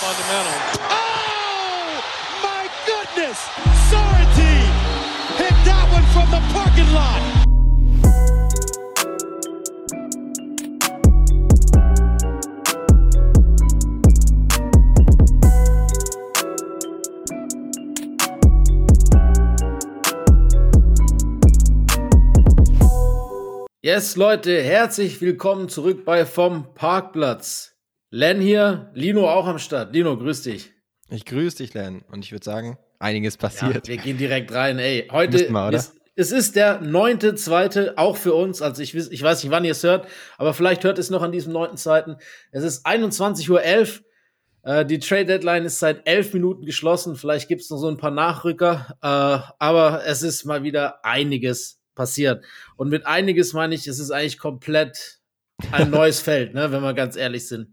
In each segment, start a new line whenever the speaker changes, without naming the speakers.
fundamental. Oh, my goodness! Sorrentine hit that one from the parking lot.
Yes, Leute, herzlich willkommen zurück bei Vom Parkplatz. Len hier, Lino auch am Start. Lino, grüß dich.
Ich grüße dich, Len. Und ich würde sagen, einiges passiert.
Ja, wir gehen direkt rein. Ey, heute mal, ist, es ist der neunte, zweite, auch für uns. Also ich, ich weiß nicht, wann ihr es hört, aber vielleicht hört es noch an diesem neunten, zweiten. Es ist 21.11 Uhr. Äh, die Trade Deadline ist seit elf Minuten geschlossen. Vielleicht gibt es noch so ein paar Nachrücker. Äh, aber es ist mal wieder einiges passiert. Und mit einiges meine ich, es ist eigentlich komplett ein neues Feld, ne, wenn wir ganz ehrlich sind.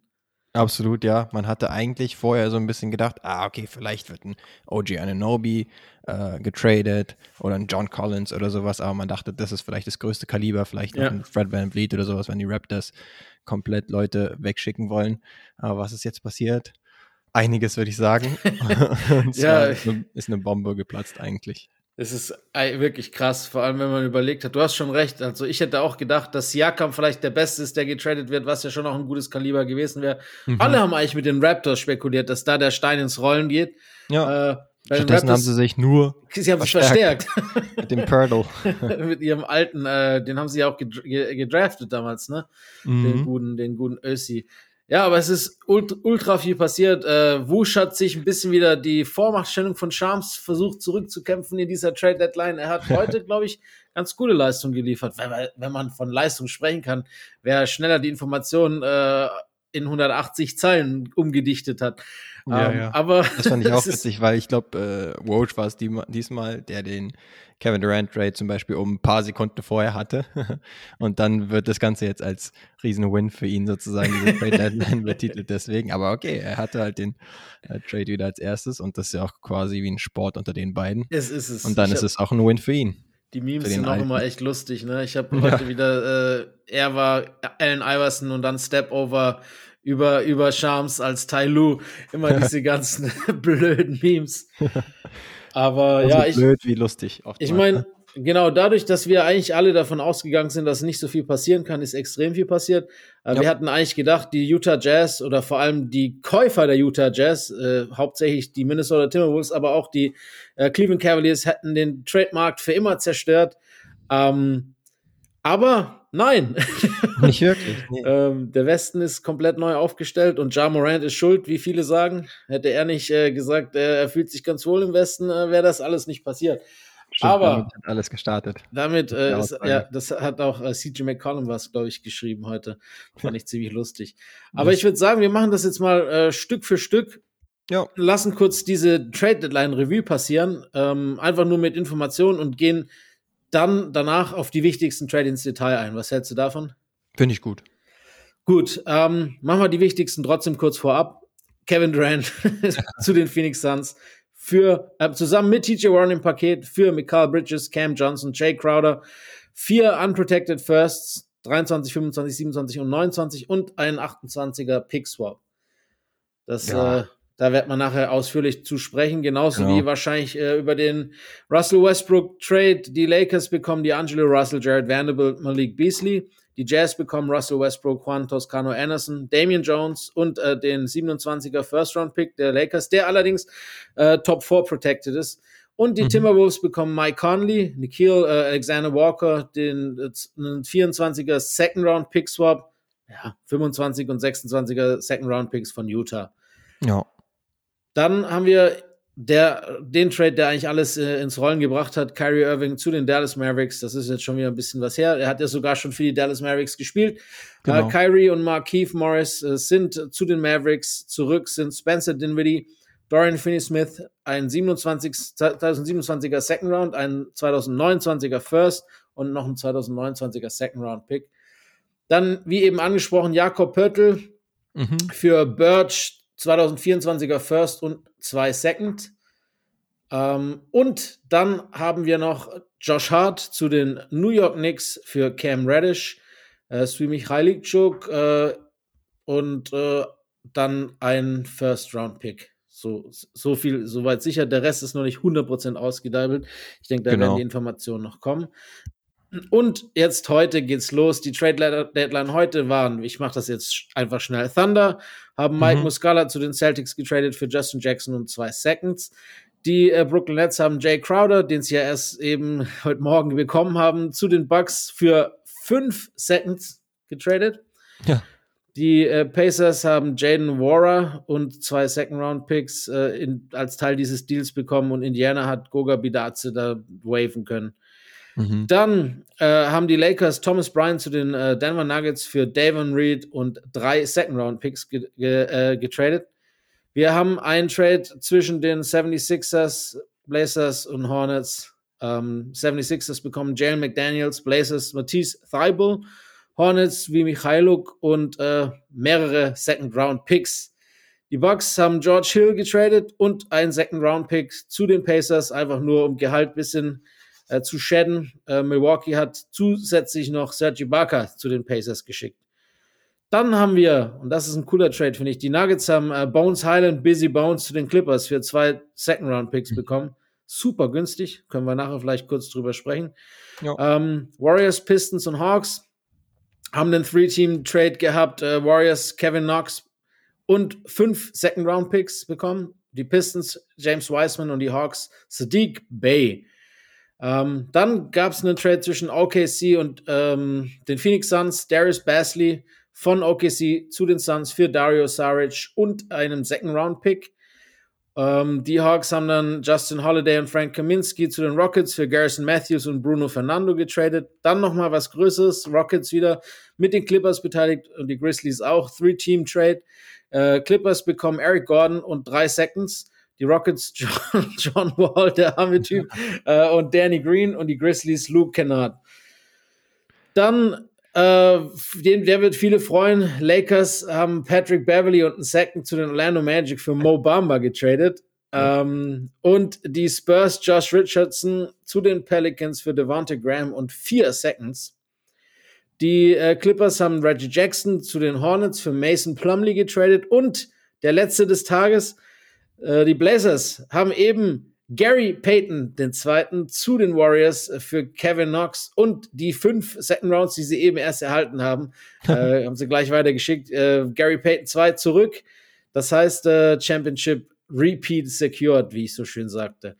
Absolut, ja. Man hatte eigentlich vorher so ein bisschen gedacht, ah, okay, vielleicht wird ein OG Ananobi äh, getradet oder ein John Collins oder sowas, aber man dachte, das ist vielleicht das größte Kaliber, vielleicht ja. ein Fred Van Vliet oder sowas, wenn die Raptors komplett Leute wegschicken wollen. Aber was ist jetzt passiert? Einiges, würde ich sagen. Und ja. ist eine Bombe geplatzt eigentlich.
Es ist wirklich krass, vor allem wenn man überlegt hat. Du hast schon recht. Also ich hätte auch gedacht, dass Siakam vielleicht der Beste ist, der getradet wird, was ja schon auch ein gutes Kaliber gewesen wäre. Mhm. Alle haben eigentlich mit den Raptors spekuliert, dass da der Stein ins Rollen geht.
Ja. Äh, Stattdessen haben sie sich nur
sie haben verstärkt.
verstärkt. mit dem Purdle.
mit ihrem alten, äh, den haben sie ja auch gedraftet damals, ne? Mhm. Den guten, den guten Ösi. Ja, aber es ist ultra, viel passiert. Äh, Wusch hat sich ein bisschen wieder die Vormachtstellung von Shams versucht zurückzukämpfen in dieser Trade Deadline. Er hat heute, glaube ich, ganz gute Leistung geliefert. Wenn, wenn, man von Leistung sprechen kann, wer schneller die Informationen äh, in 180 Zeilen umgedichtet hat.
Ja, ähm, ja. Aber das fand ich auch witzig, weil ich glaube, äh, Woj war es die, diesmal, der den Kevin Durant Trade zum Beispiel um ein paar Sekunden vorher hatte. Und dann wird das Ganze jetzt als Riesen-Win für ihn sozusagen, diese Trade Deadline betitelt deswegen. Aber okay, er hatte halt den äh, Trade wieder als erstes und das ist ja auch quasi wie ein Sport unter den beiden.
Es ist es.
Und dann ich ist es auch ein Win für ihn.
Die Memes sind auch immer echt lustig, ne? Ich habe heute ja. wieder, äh, er war Allen Iverson und dann Step Over über, über Shams als Tai Lu. Immer diese ganzen blöden Memes. Aber also ja, ich.
Blöd wie lustig.
Ich meine, genau, dadurch, dass wir eigentlich alle davon ausgegangen sind, dass nicht so viel passieren kann, ist extrem viel passiert. Äh, ja. Wir hatten eigentlich gedacht, die Utah Jazz oder vor allem die Käufer der Utah Jazz, äh, hauptsächlich die Minnesota Timberwolves, aber auch die äh, Cleveland Cavaliers hätten den Trademark für immer zerstört. Ähm, aber nein.
Nicht wirklich. Nee.
ähm, der Westen ist komplett neu aufgestellt und Ja Morant ist schuld, wie viele sagen. Hätte er nicht äh, gesagt, äh, er fühlt sich ganz wohl im Westen, äh, wäre das alles nicht passiert.
Stimmt, Aber damit hat alles gestartet.
Damit, äh, ist, ja, das hat auch äh, CJ McCollum was, glaube ich, geschrieben heute. Fand ich ziemlich lustig. Aber ich würde sagen, wir machen das jetzt mal äh, Stück für Stück. Ja. Lassen kurz diese Trade Deadline Revue passieren. Ähm, einfach nur mit Informationen und gehen dann danach auf die wichtigsten Trade ins Detail ein. Was hältst du davon?
Finde ich gut.
Gut, ähm, machen wir die wichtigsten trotzdem kurz vorab. Kevin Durant zu den Phoenix Suns für äh, zusammen mit TJ Warren im Paket für Mikal Bridges, Cam Johnson, Jay Crowder, vier unprotected Firsts, 23, 25, 27 und 29 und ein 28er Pick Swap. Das ja. äh, da wird man nachher ausführlich zu sprechen, genauso genau. wie wahrscheinlich äh, über den Russell Westbrook Trade. Die Lakers bekommen die Angelo Russell, Jared Vanderbilt, Malik Beasley. Die Jazz bekommen Russell Westbrook, Juan Toscano Anderson, Damian Jones und äh, den 27er First Round Pick der Lakers, der allerdings äh, Top 4 protected ist. Und die mhm. Timberwolves bekommen Mike Conley, Nikhil äh, Alexander Walker, den äh, 24er Second Round Pick Swap, ja, 25 und 26er Second Round Picks von Utah.
Ja.
Dann haben wir der, den Trade, der eigentlich alles äh, ins Rollen gebracht hat, Kyrie Irving zu den Dallas Mavericks. Das ist jetzt schon wieder ein bisschen was her. Er hat ja sogar schon für die Dallas Mavericks gespielt. Äh, genau. Äh, Kyrie und Markeith Morris äh, sind zu den Mavericks zurück, sind Spencer Dinwiddie, Dorian Finney-Smith, ein 27, 2027er Second Round, ein 2029er First und noch ein 2029er Second Round Pick. Dann, wie eben angesprochen, Jakob Pörtl mhm. für Birch 2024er First und zwei Second. Ähm, und dann haben wir noch Josh Hart zu den New York Knicks für Cam Reddish, äh, Svi Mikhailikchuk äh, und äh, dann ein First-Round-Pick. So, so viel, soweit sicher. Der Rest ist noch nicht 100% ausgedeibelt. Ich denke, da genau. werden die Informationen noch kommen. Und jetzt heute geht's los. Die Trade Deadline heute waren, ich mache das jetzt einfach schnell. Thunder haben Mike mhm. Muscala zu den Celtics getradet für Justin Jackson und zwei Seconds. Die äh, Brooklyn Nets haben Jay Crowder, den sie ja erst eben heute Morgen bekommen haben, zu den Bucks für fünf Seconds getradet.
Ja.
Die äh, Pacers haben Jaden Wara und zwei Second-Round-Picks äh, als Teil dieses Deals bekommen und Indiana hat Goga Bidaze da waven können. Mhm. Dann äh, haben die Lakers Thomas Bryant zu den äh, Denver Nuggets für Davon Reed und drei Second-Round-Picks ge ge äh, getradet. Wir haben einen Trade zwischen den 76ers, Blazers und Hornets. Ähm, 76ers bekommen Jalen McDaniels, Blazers Matisse Thibault Hornets wie Michailuk und äh, mehrere Second-Round-Picks. Die Bucks haben George Hill getradet und einen Second-Round-Pick zu den Pacers, einfach nur um Gehalt ein bisschen äh, zu shadden. Äh, Milwaukee hat zusätzlich noch Sergi Barker zu den Pacers geschickt. Dann haben wir, und das ist ein cooler Trade, finde ich, die Nuggets haben äh, Bones Highland, Busy Bones zu den Clippers für zwei Second-Round-Picks mhm. bekommen. Super günstig, können wir nachher vielleicht kurz drüber sprechen. Ähm, Warriors, Pistons und Hawks haben einen Three-Team-Trade gehabt. Äh, Warriors, Kevin Knox und fünf Second-Round-Picks bekommen. Die Pistons, James Wiseman und die Hawks, Sadiq Bay. Ähm, dann gab es einen Trade zwischen OKC und ähm, den Phoenix Suns, Darius Basley von OKC zu den Suns für Dario Saric und einem Second-Round-Pick. Ähm, die Hawks haben dann Justin Holiday und Frank Kaminski zu den Rockets für Garrison Matthews und Bruno Fernando getradet. Dann nochmal was Größeres. Rockets wieder mit den Clippers beteiligt und die Grizzlies auch. Three-Team-Trade. Äh, Clippers bekommen Eric Gordon und drei Seconds. Die Rockets John, John Wall, der arme Typ, äh, und Danny Green und die Grizzlies Luke Kennard. Dann äh, den, der wird viele freuen. Lakers haben Patrick Beverly und einen Second zu den Orlando Magic für Mo Bamba getradet. Ähm, und die Spurs Josh Richardson zu den Pelicans für Devontae Graham und vier Seconds. Die äh, Clippers haben Reggie Jackson zu den Hornets für Mason Plumley getradet. Und der letzte des Tages, äh, die Blazers haben eben Gary Payton, den zweiten, zu den Warriors für Kevin Knox und die fünf Second Rounds, die sie eben erst erhalten haben, äh, haben sie gleich weitergeschickt. Äh, Gary Payton 2 zurück. Das heißt, äh, Championship Repeat secured, wie ich so schön sagte.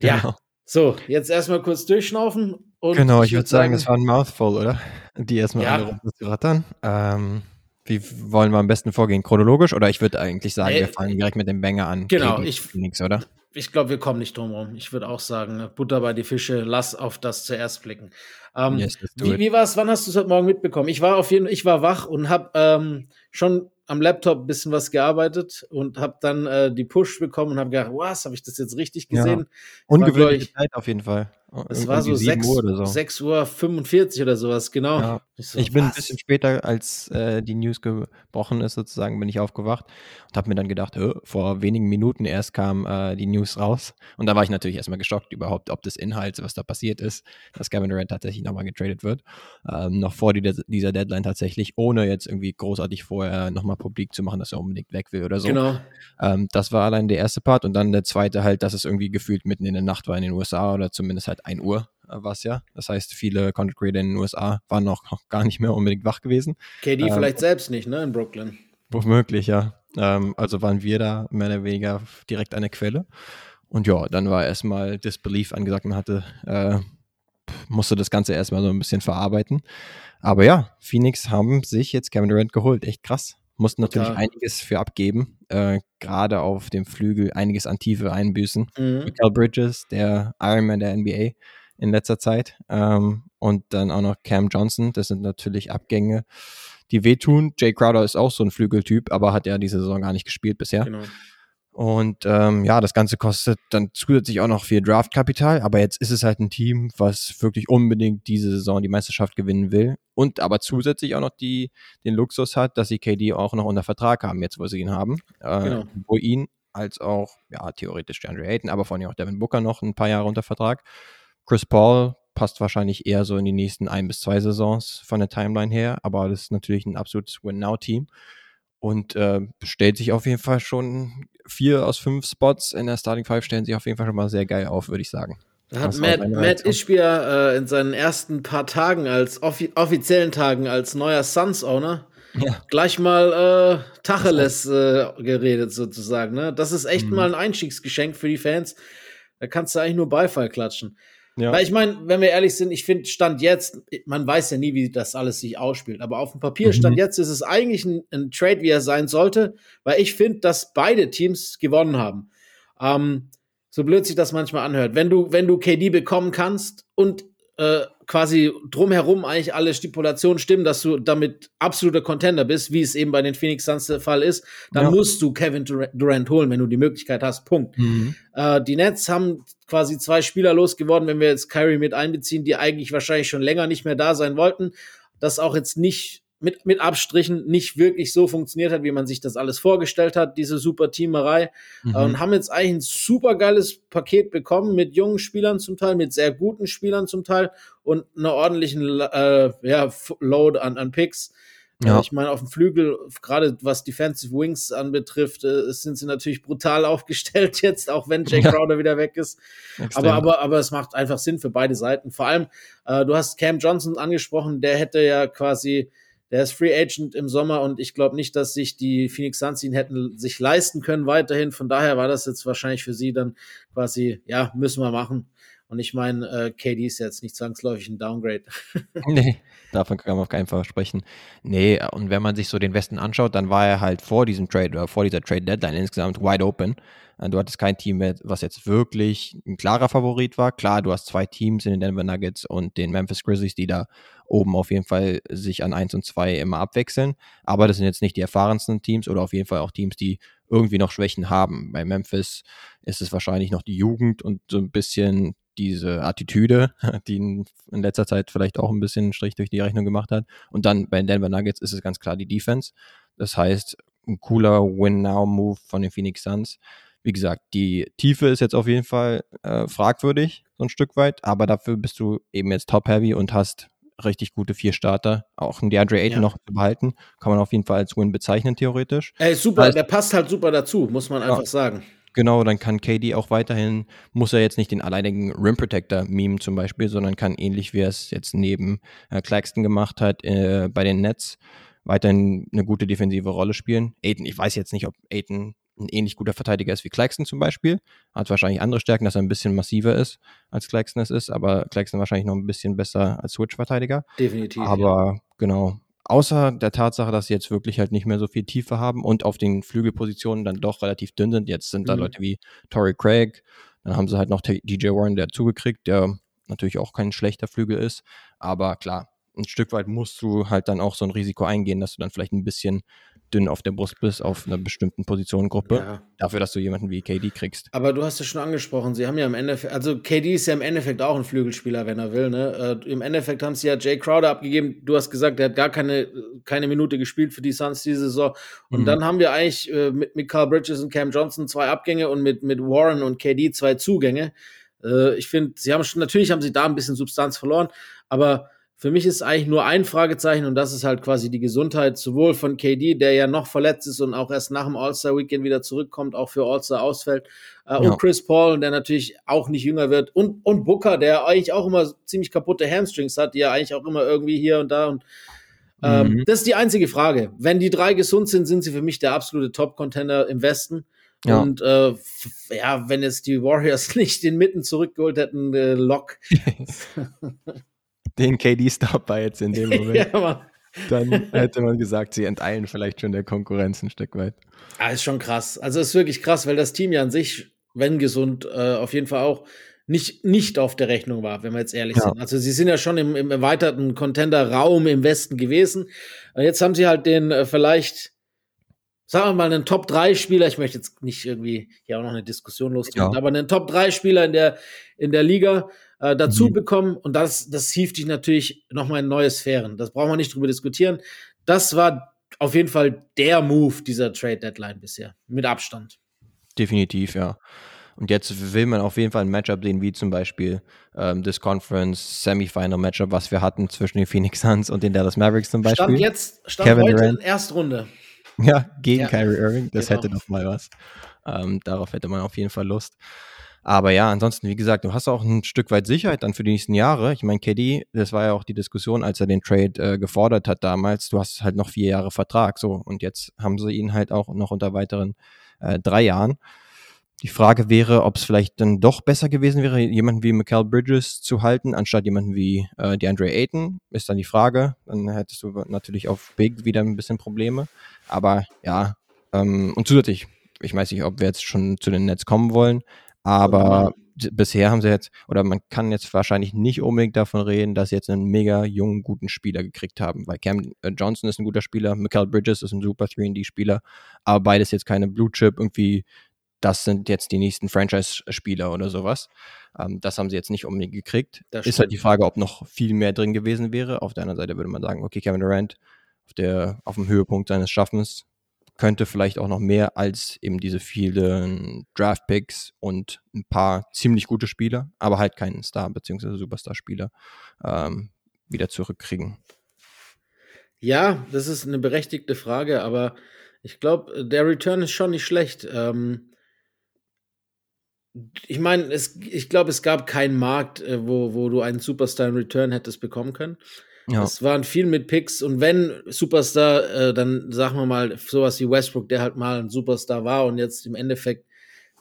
Ja, genau. so, jetzt erstmal kurz durchschnaufen.
genau, ich, würde sagen, es war ein Mouthful, oder? Die erstmal ja. alle runterzurattern. Ähm, wie wollen wir am besten vorgehen? Chronologisch? Oder ich würde eigentlich sagen, wir fangen direkt mit dem Banger an.
Genau, ich.
Oder?
ich glaube, wir kommen nicht drum rum. Ich würde auch sagen, Butter bei die Fische, lass auf das zuerst blicken. Ähm, yes, wie, wie war es? Wann hast du es heute Morgen mitbekommen? Ich war auf jeden ich war wach und habe ähm, schon am Laptop ein bisschen was gearbeitet und habe dann äh, die Push bekommen und habe gedacht, was, habe ich das jetzt richtig gesehen? Ja.
Ungewöhnliche Zeit auf jeden Fall.
Es war so 6 Uhr, oder so. 6 Uhr 45 oder sowas, genau.
Ja. Ich, so, ich, bin was? ein bisschen später, als äh, die News gebrochen ist, sozusagen, bin ich aufgewacht und habe mir dann gedacht, oh, vor wenigen Minuten erst kam äh, die News raus. Und da war ich natürlich erstmal geschockt überhaupt, ob des Inhalts, was da passiert ist, dass Kevin Durant tatsächlich nochmal getradet wird. Ähm, noch vor die, dieser Deadline tatsächlich, ohne jetzt irgendwie großartig vorher nochmal publik zu machen, dass er unbedingt weg will oder so.
Genau.
Ähm, das war allein der erste Part und dann der zweite halt, dass es irgendwie gefühlt mitten in der Nacht war in den USA oder zumindest halt 1 Uhr äh, war es ja. Das heißt, viele Content Creator in den USA waren noch, noch gar nicht mehr unbedingt wach gewesen.
KD ähm, vielleicht selbst nicht, ne, in Brooklyn.
Womöglich, ja. Ähm, also waren wir da mehr oder weniger direkt der Quelle. Und ja, dann war erstmal Disbelief angesagt. Man hatte, äh, musste das Ganze erstmal so ein bisschen verarbeiten. Aber ja, Phoenix haben sich jetzt Kevin Durant geholt. Echt krass. Mussten natürlich Total. einiges für abgeben. Äh, Gerade auf dem Flügel einiges an Tiefe einbüßen. Mhm. Michael Bridges, der Ironman der NBA in letzter Zeit. Ähm, und dann auch noch Cam Johnson. Das sind natürlich Abgänge, die wehtun. Jay Crowder ist auch so ein Flügeltyp, aber hat ja diese Saison gar nicht gespielt bisher. Genau. Und ähm, ja, das Ganze kostet dann zusätzlich auch noch viel Draftkapital, aber jetzt ist es halt ein Team, was wirklich unbedingt diese Saison die Meisterschaft gewinnen will und aber zusätzlich auch noch die, den Luxus hat, dass sie KD auch noch unter Vertrag haben, jetzt wo sie ihn haben, äh, genau. wo ihn als auch, ja, theoretisch DeAndre Ayton, aber vor allem auch Devin Booker noch ein paar Jahre unter Vertrag. Chris Paul passt wahrscheinlich eher so in die nächsten ein bis zwei Saisons von der Timeline her, aber das ist natürlich ein absolutes Win-Now-Team. Und äh, stellt sich auf jeden Fall schon vier aus fünf Spots in der Starting Five stellen sich auf jeden Fall schon mal sehr geil auf, würde ich sagen.
Da hat Matt, Matt Ishbia äh, in seinen ersten paar Tagen als offi offiziellen Tagen als neuer Suns-Owner ja. gleich mal äh, Tacheles äh, geredet sozusagen. Ne? Das ist echt mhm. mal ein Einstiegsgeschenk für die Fans. Da kannst du eigentlich nur Beifall klatschen. Ja. Weil ich meine, wenn wir ehrlich sind, ich finde, Stand jetzt, man weiß ja nie, wie das alles sich ausspielt, aber auf dem Papier, Stand mhm. jetzt ist es eigentlich ein, ein, Trade, wie er sein sollte, weil ich finde, dass beide Teams gewonnen haben. Ähm, so blöd sich das manchmal anhört. Wenn du, wenn du KD bekommen kannst und äh, quasi drumherum eigentlich alle Stipulationen stimmen, dass du damit absoluter Contender bist, wie es eben bei den Phoenix Suns der Fall ist, dann ja. musst du Kevin Durant holen, wenn du die Möglichkeit hast. Punkt. Mhm. Äh, die Nets haben quasi zwei Spieler losgeworden, wenn wir jetzt Kyrie mit einbeziehen, die eigentlich wahrscheinlich schon länger nicht mehr da sein wollten. Das auch jetzt nicht mit, mit Abstrichen nicht wirklich so funktioniert hat, wie man sich das alles vorgestellt hat, diese super Teamerei. Mhm. Und haben jetzt eigentlich ein super geiles Paket bekommen mit jungen Spielern zum Teil, mit sehr guten Spielern zum Teil und einer ordentlichen äh, ja, Load an, an Picks. Ja. Ich meine, auf dem Flügel, gerade was Defensive Wings anbetrifft, äh, sind sie natürlich brutal aufgestellt jetzt, auch wenn Crowder ja. wieder weg ist. Aber, aber, aber es macht einfach Sinn für beide Seiten. Vor allem, äh, du hast Cam Johnson angesprochen, der hätte ja quasi der ist Free Agent im Sommer und ich glaube nicht, dass sich die Phoenix Suns ihn hätten sich leisten können weiterhin. Von daher war das jetzt wahrscheinlich für sie dann quasi, ja, müssen wir machen. Und ich meine, äh, KD ist jetzt nicht zwangsläufig ein Downgrade.
nee, davon kann man auf keinen Fall sprechen. Nee, und wenn man sich so den Westen anschaut, dann war er halt vor diesem Trade oder vor dieser Trade Deadline insgesamt wide open. Äh, du hattest kein Team mehr, was jetzt wirklich ein klarer Favorit war. Klar, du hast zwei Teams in den Denver Nuggets und den Memphis Grizzlies, die da oben auf jeden Fall sich an 1 und 2 immer abwechseln. Aber das sind jetzt nicht die erfahrensten Teams oder auf jeden Fall auch Teams, die irgendwie noch Schwächen haben. Bei Memphis ist es wahrscheinlich noch die Jugend und so ein bisschen diese Attitüde, die in letzter Zeit vielleicht auch ein bisschen einen Strich durch die Rechnung gemacht hat. Und dann bei den Denver Nuggets ist es ganz klar die Defense. Das heißt, ein cooler Win-Now-Move von den Phoenix Suns. Wie gesagt, die Tiefe ist jetzt auf jeden Fall äh, fragwürdig, so ein Stück weit, aber dafür bist du eben jetzt top-heavy und hast richtig gute vier Starter. Auch ein DeAndre Ayton ja. noch zu behalten, kann man auf jeden Fall als Win bezeichnen, theoretisch.
Ey, super, heißt, der passt halt super dazu, muss man einfach ja, sagen.
Genau, dann kann KD auch weiterhin, muss er jetzt nicht den alleinigen Rim Protector meme zum Beispiel, sondern kann ähnlich wie er es jetzt neben äh, Claxton gemacht hat äh, bei den Nets, weiterhin eine gute defensive Rolle spielen. Aiden, ich weiß jetzt nicht, ob Aiden ein ähnlich guter Verteidiger ist wie Claxton zum Beispiel. Hat wahrscheinlich andere Stärken, dass er ein bisschen massiver ist, als Claxton es ist, aber Claxton wahrscheinlich noch ein bisschen besser als Switch-Verteidiger.
Definitiv.
Aber ja. genau. Außer der Tatsache, dass sie jetzt wirklich halt nicht mehr so viel Tiefe haben und auf den Flügelpositionen dann doch relativ dünn sind. Jetzt sind da mhm. Leute wie Torrey Craig, dann haben sie halt noch DJ Warren, der zugekriegt, der natürlich auch kein schlechter Flügel ist. Aber klar, ein Stück weit musst du halt dann auch so ein Risiko eingehen, dass du dann vielleicht ein bisschen dünn auf der Brust bist, auf einer bestimmten Positionengruppe, ja. dafür, dass du jemanden wie KD kriegst.
Aber du hast es schon angesprochen, sie haben ja im Endeffekt, also KD ist ja im Endeffekt auch ein Flügelspieler, wenn er will. Ne? Äh, Im Endeffekt haben sie ja Jay Crowder abgegeben. Du hast gesagt, der hat gar keine, keine Minute gespielt für die Suns diese Saison. Und mhm. dann haben wir eigentlich äh, mit, mit Carl Bridges und Cam Johnson zwei Abgänge und mit, mit Warren und KD zwei Zugänge. Äh, ich finde, sie haben schon, natürlich haben sie da ein bisschen Substanz verloren, aber für mich ist eigentlich nur ein Fragezeichen und das ist halt quasi die Gesundheit sowohl von KD, der ja noch verletzt ist und auch erst nach dem All-Star-Weekend wieder zurückkommt, auch für All-Star ausfällt, äh, ja. und Chris Paul, der natürlich auch nicht jünger wird und, und Booker, der eigentlich auch immer ziemlich kaputte Hamstrings hat, die ja eigentlich auch immer irgendwie hier und da und ähm, mhm. das ist die einzige Frage. Wenn die drei gesund sind, sind sie für mich der absolute Top-Contender im Westen. Ja. Und äh, ja, wenn jetzt die Warriors nicht den Mitten zurückgeholt hätten, äh, Lock.
den KD-Stop war jetzt in dem Moment. ja, dann hätte man gesagt, sie enteilen vielleicht schon der Konkurrenz ein Stück weit.
Ah, ist schon krass. Also ist wirklich krass, weil das Team ja an sich, wenn gesund, äh, auf jeden Fall auch nicht, nicht auf der Rechnung war, wenn wir jetzt ehrlich ja. sind. Also sie sind ja schon im, im erweiterten Contender-Raum im Westen gewesen. Jetzt haben sie halt den äh, vielleicht, sagen wir mal, einen Top-3-Spieler, ich möchte jetzt nicht irgendwie hier auch noch eine Diskussion lostreten, ja. aber einen Top-3-Spieler in der, in der Liga, äh, dazu mhm. bekommen. Und das, das hieft dich natürlich nochmal in neue Sphären. Das brauchen wir nicht drüber diskutieren. Das war auf jeden Fall der Move dieser Trade Deadline bisher. Mit Abstand.
Definitiv, ja. Und jetzt will man auf jeden Fall ein Matchup sehen, wie zum Beispiel ähm, das Conference Semifinal Matchup, was wir hatten zwischen den Phoenix Suns und den Dallas Mavericks zum Beispiel.
Stand jetzt, stand Kevin heute Durant. Erstrunde.
Ja, gegen
Ja.
Kyrie Irving. Das
Genau.
hätte doch mal was. Ähm, darauf hätte man auf jeden Fall Lust. Aber ja, ansonsten, wie gesagt, du hast auch ein Stück weit Sicherheit dann für die nächsten Jahre. Ich meine, KD, das war ja auch die Diskussion, als er den Trade äh, gefordert hat damals. Du hast halt noch vier Jahre Vertrag, so. Und jetzt haben sie ihn halt auch noch unter weiteren äh, drei Jahren. Die Frage wäre, ob es vielleicht dann doch besser gewesen wäre, jemanden wie Michael Bridges zu halten, anstatt jemanden wie äh, DeAndre Ayton, ist dann die Frage. Dann hättest du natürlich auf Big wieder ein bisschen Probleme. Aber ja, ähm, und zusätzlich, ich weiß nicht, ob wir jetzt schon zu den Nets kommen wollen, aber d- bisher haben sie jetzt, oder man kann jetzt wahrscheinlich nicht unbedingt davon reden, dass sie jetzt einen mega jungen, guten Spieler gekriegt haben, weil Cam äh, Johnson ist ein guter Spieler, Michael Bridges ist ein super 3D-Spieler, aber beides jetzt keine Blue Chip, irgendwie, das sind jetzt die nächsten Franchise-Spieler oder sowas. Ähm, das haben sie jetzt nicht unbedingt gekriegt.
Das
ist halt die Frage, ob noch viel mehr drin gewesen wäre. Auf der anderen Seite würde man sagen, okay, Kevin Durant auf, der, auf dem Höhepunkt seines Schaffens könnte vielleicht auch noch mehr als eben diese vielen Draft-Picks und ein paar ziemlich gute Spieler, aber halt keinen Star- bzw. Superstar-Spieler ähm, wieder zurückkriegen.
Ja, das ist eine berechtigte Frage, aber ich glaube, der Return ist schon nicht schlecht. Ähm, ich meine, ich glaube, es gab keinen Markt, äh, wo, wo du einen Superstar in Return hättest bekommen können.
Ja,
Es waren viel mit Picks und wenn Superstar, äh, dann sagen wir mal sowas wie Westbrook, der halt mal ein Superstar war und jetzt im Endeffekt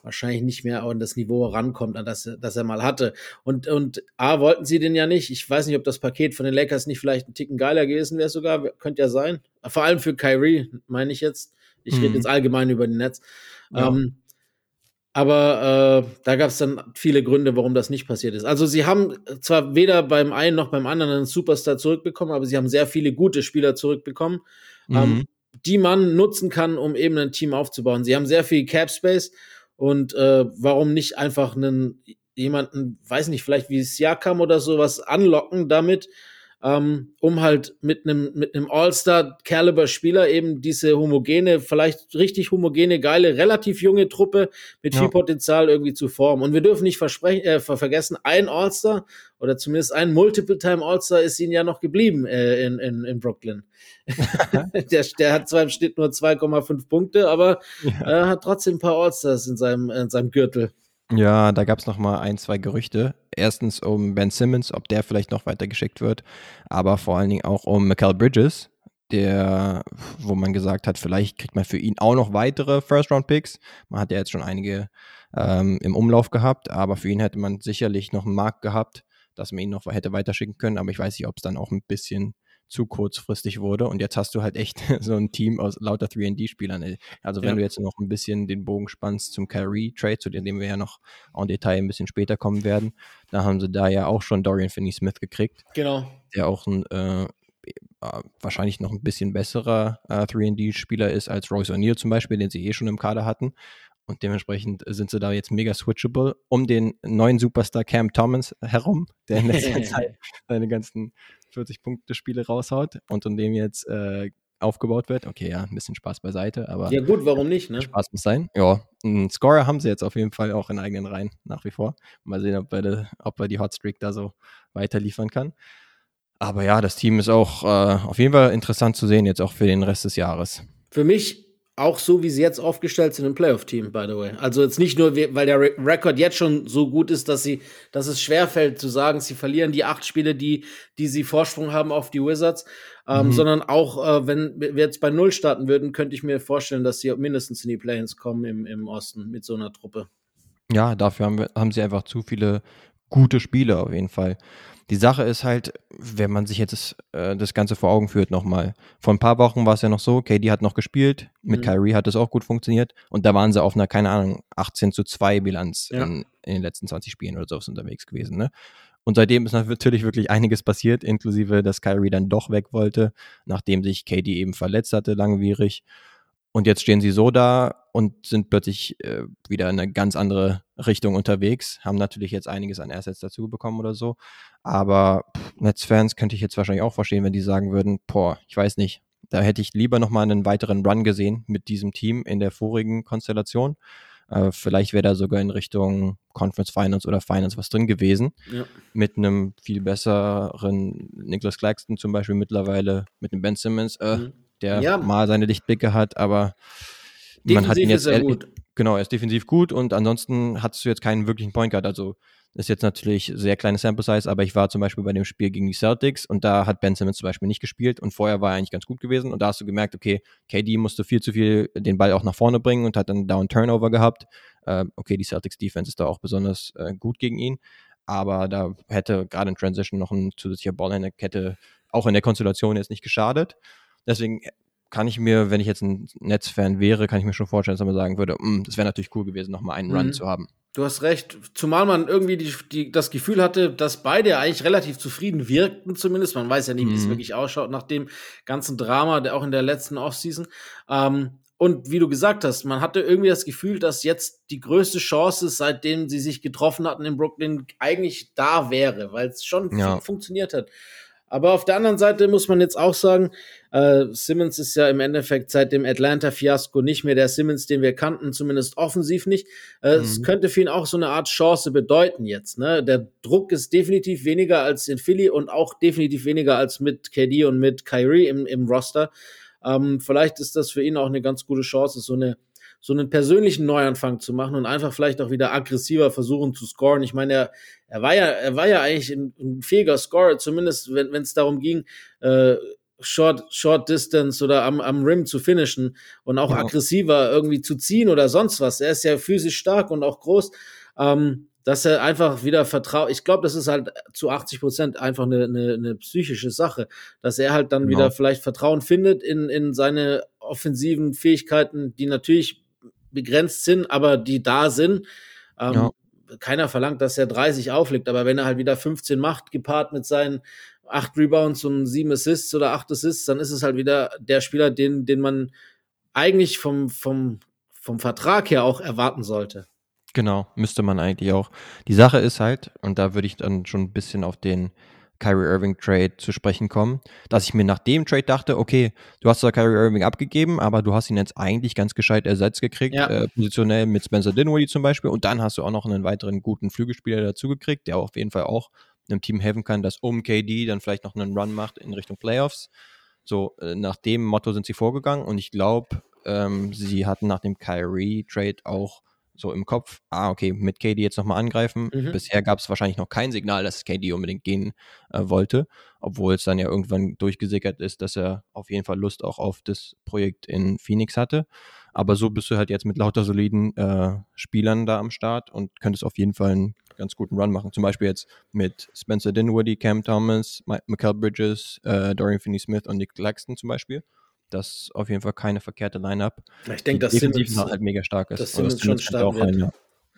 wahrscheinlich nicht mehr an das Niveau rankommt, an das, das er mal hatte. Und, und A, wollten sie den ja nicht. Ich weiß nicht, ob das Paket von den Lakers nicht vielleicht ein Ticken geiler gewesen wäre sogar. Könnte ja sein. Vor allem für Kyrie, meine ich jetzt. Ich rede
Mhm.
jetzt allgemein über den Netz.
Ja.
Ähm, aber äh, da gab es dann viele Gründe, warum das nicht passiert ist. Also sie haben zwar weder beim einen noch beim anderen einen Superstar zurückbekommen, aber sie haben sehr viele gute Spieler zurückbekommen, ähm,
Mhm.
die man nutzen kann, um eben ein Team aufzubauen. Sie haben sehr viel Cap Space und äh, warum nicht einfach einen jemanden, weiß nicht, vielleicht wie Siakam oder sowas anlocken damit, ähm, um halt mit einem mit einem All-Star-Caliber-Spieler eben diese homogene, vielleicht richtig homogene, geile, relativ junge Truppe mit
Ja.
viel Potenzial irgendwie zu formen. Und wir dürfen nicht versprechen, äh, ver- vergessen, ein All-Star oder zumindest ein Multiple-Time All-Star ist ihnen ja noch geblieben äh, in, in, in Brooklyn. der, der hat zwar im Schnitt nur 2,5 Punkte, aber
Ja.
er hat trotzdem ein paar All-Stars in seinem, in seinem Gürtel.
Ja, da gab es noch mal ein, zwei Gerüchte. Erstens um Ben Simmons, ob der vielleicht noch weitergeschickt wird, aber vor allen Dingen auch um Michael Bridges, der, wo man gesagt hat, vielleicht kriegt man für ihn auch noch weitere First-Round-Picks. Man hat ja jetzt schon einige ähm, im Umlauf gehabt, aber für ihn hätte man sicherlich noch einen Markt gehabt, dass man ihn noch hätte weiterschicken können, aber ich weiß nicht, ob es dann auch ein bisschen zu kurzfristig wurde. Und jetzt hast du halt echt so ein Team aus lauter 3D-Spielern. Also wenn
Ja.
du jetzt noch ein bisschen den Bogen spannst zum Kyrie-Trade, zu dem wir ja noch en Detail ein bisschen später kommen werden, da haben sie da ja auch schon Dorian Finney-Smith gekriegt,
Genau.
der auch ein äh, äh, wahrscheinlich noch ein bisschen besserer äh, 3D-Spieler ist als Royce O'Neal zum Beispiel, den sie eh schon im Kader hatten. Und dementsprechend sind sie da jetzt mega switchable um den neuen Superstar Cam Thomas herum, der in letzter Zeit seine ganzen 40-Punkte-Spiele raushaut und um dem jetzt äh, aufgebaut wird. Okay, ja, ein bisschen Spaß beiseite, aber
Ja, gut, warum nicht, ne?
Spaß muss sein. Ja, einen Scorer haben sie jetzt auf jeden Fall auch in eigenen Reihen nach wie vor. Mal sehen, ob er, de, ob er die Hotstreak da so weiter liefern kann. Aber ja, das Team ist auch äh, auf jeden Fall interessant zu sehen, jetzt auch für den Rest des Jahres.
Für mich auch so, wie sie jetzt aufgestellt sind im Playoff-Team, by the way. Also jetzt nicht nur, we- weil der Re Rekord jetzt schon so gut ist, dass sie, dass es schwerfällt zu sagen, sie verlieren die acht Spiele, die, die sie Vorsprung haben auf die Wizards, ähm,
Mhm.
sondern auch, äh, wenn wir jetzt bei Null starten würden, könnte ich mir vorstellen, dass sie mindestens in die Play-ins kommen im, im Osten mit so einer Truppe.
Ja, dafür haben, wir, haben sie einfach zu viele gute Spiele auf jeden Fall. Die Sache ist halt, wenn man sich jetzt das, äh, das Ganze vor Augen führt nochmal. Vor ein paar Wochen war es ja noch so, KD hat noch gespielt, mit
Mhm.
Kyrie hat es auch gut funktioniert und da waren sie auf einer, keine Ahnung, 18 zu 2 Bilanz
Ja.
in, in den letzten 20 Spielen oder sowas unterwegs gewesen. Ne? Und seitdem ist natürlich wirklich einiges passiert, inklusive, dass Kyrie dann doch weg wollte, nachdem sich KD eben verletzt hatte, langwierig. Und jetzt stehen sie so da und sind plötzlich äh, wieder in eine ganz andere Richtung unterwegs. Haben natürlich jetzt einiges an Assets dazu bekommen oder so. Aber Netzfans könnte ich jetzt wahrscheinlich auch verstehen, wenn die sagen würden, boah, ich weiß nicht, da hätte ich lieber nochmal einen weiteren Run gesehen mit diesem Team in der vorigen Konstellation. Äh, vielleicht wäre da sogar in Richtung Conference Finance oder Finance was drin gewesen.
Ja.
Mit einem viel besseren Nicholas Claxton zum Beispiel mittlerweile, mit dem Ben Simmons. Äh,
Mhm.
Der ja. mal seine Lichtblicke hat, aber defensiv man hat ihn jetzt. Ist er gut. Genau, er ist defensiv gut und ansonsten hast du jetzt keinen wirklichen Point Guard. Also ist jetzt natürlich sehr kleine Sample Size, aber ich war zum Beispiel bei dem Spiel gegen die Celtics und da hat Ben Simmons zum Beispiel nicht gespielt und vorher war er eigentlich ganz gut gewesen und da hast du gemerkt, okay, KD musste viel zu viel den Ball auch nach vorne bringen und hat dann Down Turnover gehabt. Äh, okay, die Celtics Defense ist da auch besonders äh, gut gegen ihn, aber da hätte gerade in Transition noch ein zusätzlicher Ball in der Kette auch in der Konstellation jetzt nicht geschadet. Deswegen kann ich mir, wenn ich jetzt ein Netzfan wäre, kann ich mir schon vorstellen, dass man sagen würde, mm, das wäre natürlich cool gewesen, nochmal einen mhm. Run zu haben.
Du hast recht, zumal man irgendwie die, die, das Gefühl hatte, dass beide eigentlich relativ zufrieden wirkten, zumindest. Man weiß ja nie, wie es mhm. wirklich ausschaut nach dem ganzen Drama, der auch in der letzten Offseason. Ähm, und wie du gesagt hast, man hatte irgendwie das Gefühl, dass jetzt die größte Chance, seitdem sie sich getroffen hatten in Brooklyn, eigentlich da wäre, weil es schon ja. funktioniert hat. Aber auf der anderen Seite muss man jetzt auch sagen, äh, Simmons ist ja im Endeffekt seit dem Atlanta-Fiasko nicht mehr der Simmons, den wir kannten, zumindest offensiv nicht. Äh, mhm. Es könnte für ihn auch so eine Art Chance bedeuten jetzt. Ne? Der Druck ist definitiv weniger als in Philly und auch definitiv weniger als mit KD und mit Kyrie im, im Roster. Ähm, vielleicht ist das für ihn auch eine ganz gute Chance, so eine so einen persönlichen Neuanfang zu machen und einfach vielleicht auch wieder aggressiver versuchen zu scoren. Ich meine, er, er war ja, er war ja eigentlich ein, ein fähiger Scorer, zumindest wenn es darum ging, äh, Short, Short Distance oder am, am Rim zu finishen und auch ja. aggressiver irgendwie zu ziehen oder sonst was. Er ist ja physisch stark und auch groß. Ähm, dass er einfach wieder vertraut. Ich glaube, das ist halt zu 80 Prozent einfach eine, eine, eine psychische Sache, dass er halt dann genau. wieder vielleicht Vertrauen findet in, in seine offensiven Fähigkeiten, die natürlich begrenzt sind, aber die da sind. Ähm, ja. Keiner verlangt, dass er 30 auflegt, aber wenn er halt wieder 15 macht, gepaart mit seinen 8 Rebounds und 7 Assists oder 8 Assists, dann ist es halt wieder der Spieler, den, den man eigentlich vom, vom, vom Vertrag her auch erwarten sollte.
Genau, müsste man eigentlich auch. Die Sache ist halt, und da würde ich dann schon ein bisschen auf den Kyrie Irving Trade zu sprechen kommen, dass ich mir nach dem Trade dachte, okay, du hast zwar Kyrie Irving abgegeben, aber du hast ihn jetzt eigentlich ganz gescheit ersetzt gekriegt, ja. äh, positionell mit Spencer Dinwiddie zum Beispiel und dann hast du auch noch einen weiteren guten Flügelspieler dazu gekriegt, der auf jeden Fall auch einem Team helfen kann, das um KD dann vielleicht noch einen Run macht in Richtung Playoffs. So, äh, nach dem Motto sind sie vorgegangen und ich glaube, ähm, sie hatten nach dem Kyrie Trade auch so im Kopf, ah, okay, mit KD jetzt nochmal angreifen. Mhm. Bisher gab es wahrscheinlich noch kein Signal, dass KD unbedingt gehen äh, wollte, obwohl es dann ja irgendwann durchgesickert ist, dass er auf jeden Fall Lust auch auf das Projekt in Phoenix hatte. Aber so bist du halt jetzt mit lauter soliden äh, Spielern da am Start und könntest auf jeden Fall einen ganz guten Run machen. Zum Beispiel jetzt mit Spencer Dinwiddie, Cam Thomas, Michael Bridges, äh, Dorian Finney-Smith und Nick Claxton zum Beispiel. Das ist auf jeden Fall keine verkehrte Line-Up.
Ich denke, dass Simmons
halt mega stark ist.
Das Simmons schon stark auch
ein, ja.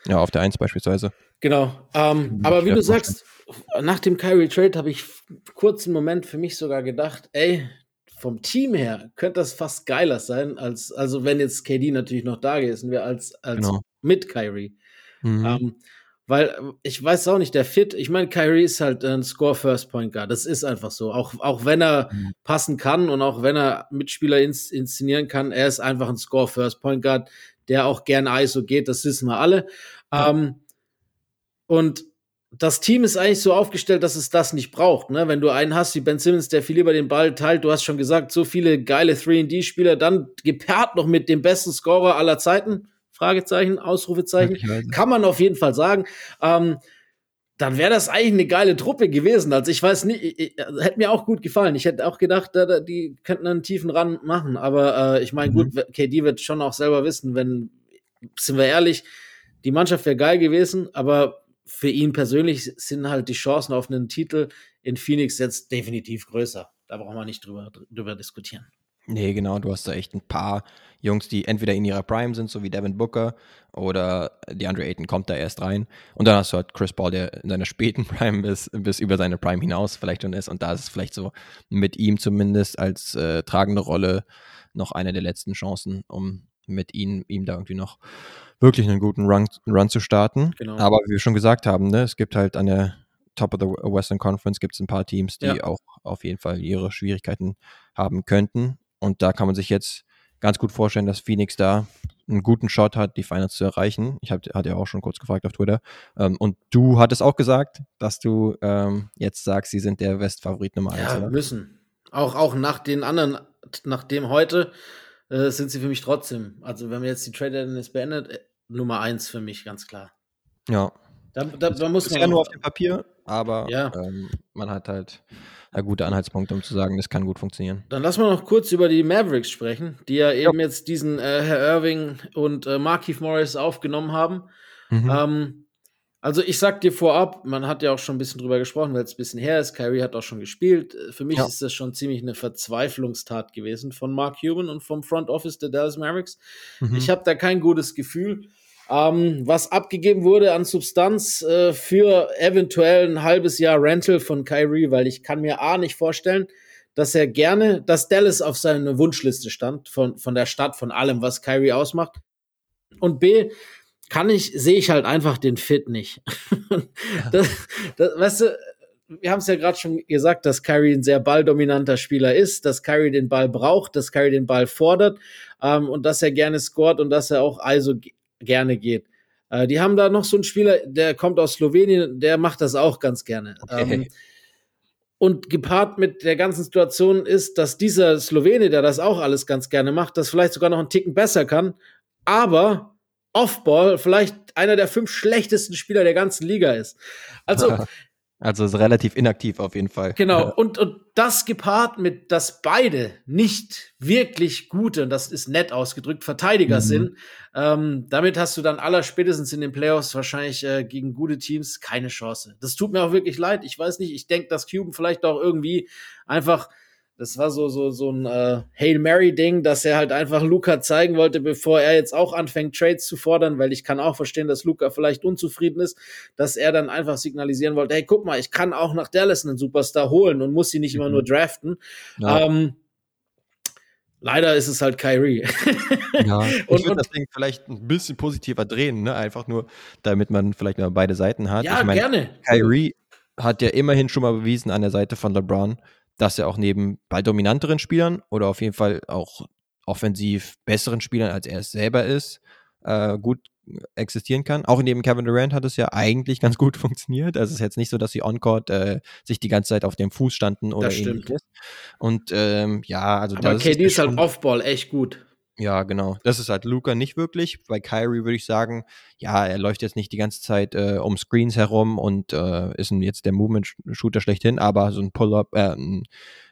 ja. auf der 1 beispielsweise.
Genau. Ähm, aber wie du sagst, nach dem Kyrie Trade habe ich kurz einen Moment für mich sogar gedacht, ey, vom Team her könnte das fast geiler sein, als, also wenn jetzt KD natürlich noch da gewesen wäre, als, als genau. mit Kyrie. Mhm. Ähm, weil ich weiß auch nicht, der Fit, ich meine, Kyrie ist halt ein Score-First-Point Guard. Das ist einfach so. Auch, auch wenn er mhm. passen kann und auch wenn er Mitspieler ins, inszenieren kann, er ist einfach ein Score-First-Point Guard, der auch gern ISO geht. Das wissen wir alle. Ja. Ähm, und das Team ist eigentlich so aufgestellt, dass es das nicht braucht. Ne? Wenn du einen hast wie Ben Simmons, der viel lieber den Ball teilt, du hast schon gesagt, so viele geile 3D-Spieler, dann gepaart noch mit dem besten Scorer aller Zeiten Fragezeichen, Ausrufezeichen. Kann man auf jeden Fall sagen. Ähm, dann wäre das eigentlich eine geile Truppe gewesen. Also ich weiß nicht, ich, ich, hätte mir auch gut gefallen. Ich hätte auch gedacht, da, die könnten einen tiefen Rand machen. Aber äh, ich meine, mhm. gut, KD wird schon auch selber wissen, wenn, sind wir ehrlich, die Mannschaft wäre geil gewesen, aber für ihn persönlich sind halt die Chancen auf einen Titel in Phoenix jetzt definitiv größer. Da brauchen wir nicht drüber, drüber diskutieren.
Nee, genau, du hast da echt ein paar Jungs, die entweder in ihrer Prime sind, so wie Devin Booker, oder die Andre Ayton kommt da erst rein. Und dann hast du halt Chris Paul, der in seiner späten Prime bis, bis über seine Prime hinaus vielleicht schon ist. Und da ist es vielleicht so mit ihm zumindest als äh, tragende Rolle noch eine der letzten Chancen, um mit ihm, ihm da irgendwie noch wirklich einen guten Run, Run zu starten. Genau. Aber wie wir schon gesagt haben, ne, es gibt halt an der Top of the Western Conference gibt es ein paar Teams, die ja. auch auf jeden Fall ihre Schwierigkeiten haben könnten. Und da kann man sich jetzt ganz gut vorstellen, dass Phoenix da einen guten Shot hat, die Finals zu erreichen. Ich hab, hatte ja auch schon kurz gefragt auf Twitter. Ähm, und du hattest auch gesagt, dass du ähm, jetzt sagst, sie sind der Westfavorit Nummer 1.
Ja, oder? müssen. Auch, auch nach den anderen nachdem heute äh, sind sie für mich trotzdem. Also, wenn man jetzt die Trade Deadline beendet, äh, Nummer eins für mich, ganz klar.
Ja.
Da, da, da muss man
ja nur auf dem Papier, aber
Ja.
ähm, man hat halt gute Anhaltspunkte, um zu sagen, das kann gut funktionieren.
Dann lass mal noch kurz über die Mavericks sprechen, die ja eben jetzt diesen äh, Herr Irving und äh, Markeith Morris aufgenommen haben.
Mhm.
Ähm, also ich sag dir vorab, man hat ja auch schon ein bisschen drüber gesprochen, weil es ein bisschen her ist. Kyrie hat auch schon gespielt. Äh, Für mich
Ja.
ist das schon ziemlich eine Verzweiflungstat gewesen von Mark Cuban und vom Front Office der Dallas Mavericks.
Mhm.
Ich habe da kein gutes Gefühl. Ähm, was abgegeben wurde an Substanz äh, für eventuell ein halbes Jahr Rental von Kyrie, weil ich kann mir A nicht vorstellen, dass er gerne, dass Dallas auf seiner Wunschliste stand, von, von der Stadt, von allem, was Kyrie ausmacht. Und B, kann ich, sehe ich halt einfach den Fit nicht. das, das, weißt du, wir haben es ja gerade schon gesagt, dass Kyrie ein sehr balldominanter Spieler ist, dass Kyrie den Ball braucht, dass Kyrie den Ball fordert ähm, und dass er gerne scoret und dass er auch also gerne geht. Äh, die haben da noch so einen Spieler, der kommt aus Slowenien, der macht das auch ganz gerne.
Okay.
Ähm, und gepaart mit der ganzen Situation ist, dass dieser Slowene, der das auch alles ganz gerne macht, das vielleicht sogar noch einen Ticken besser kann, aber Offball vielleicht einer der fünf schlechtesten Spieler der ganzen Liga ist. Also
Also ist relativ inaktiv auf jeden Fall.
Genau, und, und das gepaart mit, dass beide nicht wirklich gute, und das ist nett ausgedrückt, Verteidiger
Mhm.
sind, ähm, damit hast du dann aller spätestens in den Playoffs wahrscheinlich äh, gegen gute Teams keine Chance. Das tut mir auch wirklich leid. Ich weiß nicht, ich denke, dass Cuban vielleicht auch irgendwie einfach, das war so, so, so ein äh, Hail Mary-Ding, dass er halt einfach Luca zeigen wollte, bevor er jetzt auch anfängt, Trades zu fordern, weil ich kann auch verstehen, dass Luca vielleicht unzufrieden ist, dass er dann einfach signalisieren wollte, hey, guck mal, ich kann auch nach Dallas einen Superstar holen und muss sie nicht immer
Mhm.
nur draften.
Ja.
Ähm, leider ist es halt Kyrie.
Ja, ich
Und-
würde
und-
das Ding vielleicht ein bisschen positiver drehen, ne? Einfach nur, damit man vielleicht mal beide Seiten hat.
ja,
ich meine,
gerne.
Kyrie hat ja immerhin schon mal bewiesen an der Seite von LeBron, dass er auch neben bei dominanteren Spielern oder auf jeden Fall auch offensiv besseren Spielern, als er es selber ist, äh, gut existieren kann. Auch neben Kevin Durant hat es ja eigentlich ganz gut funktioniert. Also es ist jetzt nicht so, dass sie on-court äh, sich die ganze Zeit auf dem Fuß standen oder
Das stimmt.
ähnliches. Und ähm, ja, also
Aber
das
KD ist
ja
halt Offball echt gut.
Ja, genau. Das ist halt Luca nicht wirklich. Bei Kyrie würde ich sagen, ja, er läuft jetzt nicht die ganze Zeit äh, um Screens herum und äh, ist jetzt der Movement-Shooter schlechthin, aber so ein Pull-up, äh, ein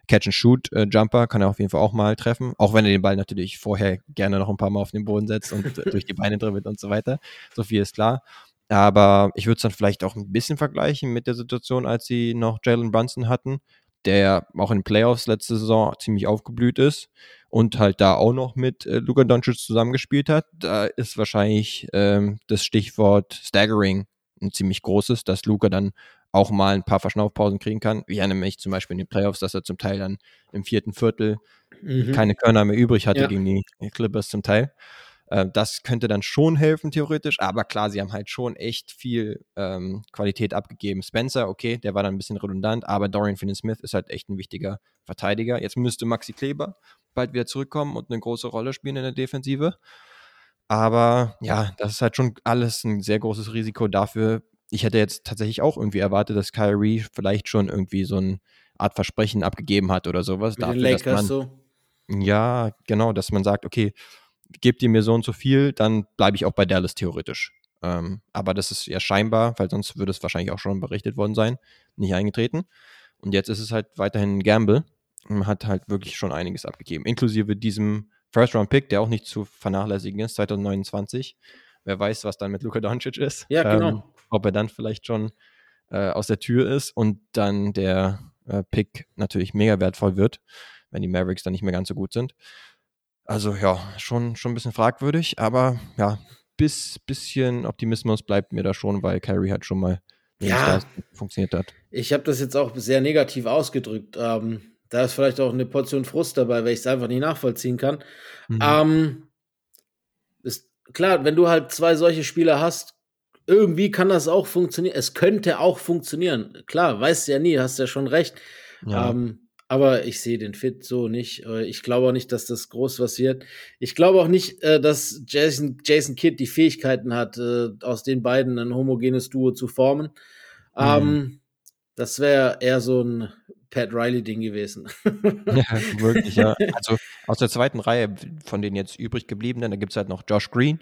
Catch-and-Shoot-Jumper kann er auf jeden Fall auch mal treffen. Auch wenn er den Ball natürlich vorher gerne noch ein paar Mal auf den Boden setzt und äh, durch die Beine dribbelt und so weiter. So viel ist klar. Aber ich würde es dann vielleicht auch ein bisschen vergleichen mit der Situation, als sie noch Jalen Brunson hatten, der auch in den Playoffs letzte Saison ziemlich aufgeblüht ist und halt da auch noch mit äh, Luka Doncic zusammengespielt hat. Da ist wahrscheinlich ähm, das Stichwort Staggering ein ziemlich großes, dass Luka dann auch mal ein paar Verschnaufpausen kriegen kann. Ich erinnere mich zum Beispiel in den Playoffs, dass er zum Teil dann im vierten Viertel
Mhm.
keine Körner mehr übrig hatte
Ja.
gegen die Clippers zum Teil. Äh, das könnte dann schon helfen, theoretisch. Aber klar, sie haben halt schon echt viel ähm, Qualität abgegeben. Spencer, okay, der war dann ein bisschen redundant, aber Dorian Finney-Smith ist halt echt ein wichtiger Verteidiger. Jetzt müsste Maxi Kleber bald wieder zurückkommen und eine große Rolle spielen in der Defensive. Aber ja, das ist halt schon alles ein sehr großes Risiko dafür. Ich hätte jetzt tatsächlich auch irgendwie erwartet, dass Kyrie vielleicht schon irgendwie so eine Art Versprechen abgegeben hat oder sowas.
Mit den
dafür, dass man,
Lakers so.
ja, genau, dass man sagt, okay, gebt ihr mir so und so viel, dann bleibe ich auch bei Dallas theoretisch. Ähm, aber das ist ja scheinbar, weil sonst würde es wahrscheinlich auch schon berichtet worden sein, nicht eingetreten. Und jetzt ist es halt weiterhin ein Gamble. Man hat halt wirklich schon einiges abgegeben, inklusive diesem First-Round-Pick, der auch nicht zu vernachlässigen ist, 2029. Wer weiß, was dann mit Luka Doncic ist.
Ja, genau.
Ähm, ob er dann vielleicht schon äh, aus der Tür ist und dann der äh, Pick natürlich mega wertvoll wird, wenn die Mavericks dann nicht mehr ganz so gut sind. Also ja, schon, schon ein bisschen fragwürdig, aber ja, bis bisschen Optimismus bleibt mir da schon, weil Kyrie hat schon mal
Ja.
funktioniert hat.
Ich habe das jetzt auch sehr negativ ausgedrückt. Ähm, da ist vielleicht auch eine Portion Frust dabei, weil ich es einfach nicht nachvollziehen kann.
Mhm.
Ähm, ist klar, wenn du halt zwei solche Spieler hast, irgendwie kann das auch funktionieren. Es könnte auch funktionieren. Klar, weißt du ja nie, hast ja schon recht.
ja.
Ähm, aber ich sehe den Fit so nicht. Äh, Ich glaube auch nicht, dass das groß was wird. Ich glaube auch nicht, äh, dass Jason, Jason Kidd die Fähigkeiten hat, äh, aus den beiden ein homogenes Duo zu formen.
Mhm.
Ähm, das wäre eher so ein Pat Riley-Ding gewesen.
ja, wirklich, ja. Also aus der zweiten Reihe von den jetzt übrig gebliebenen, da gibt es halt noch Josh Green,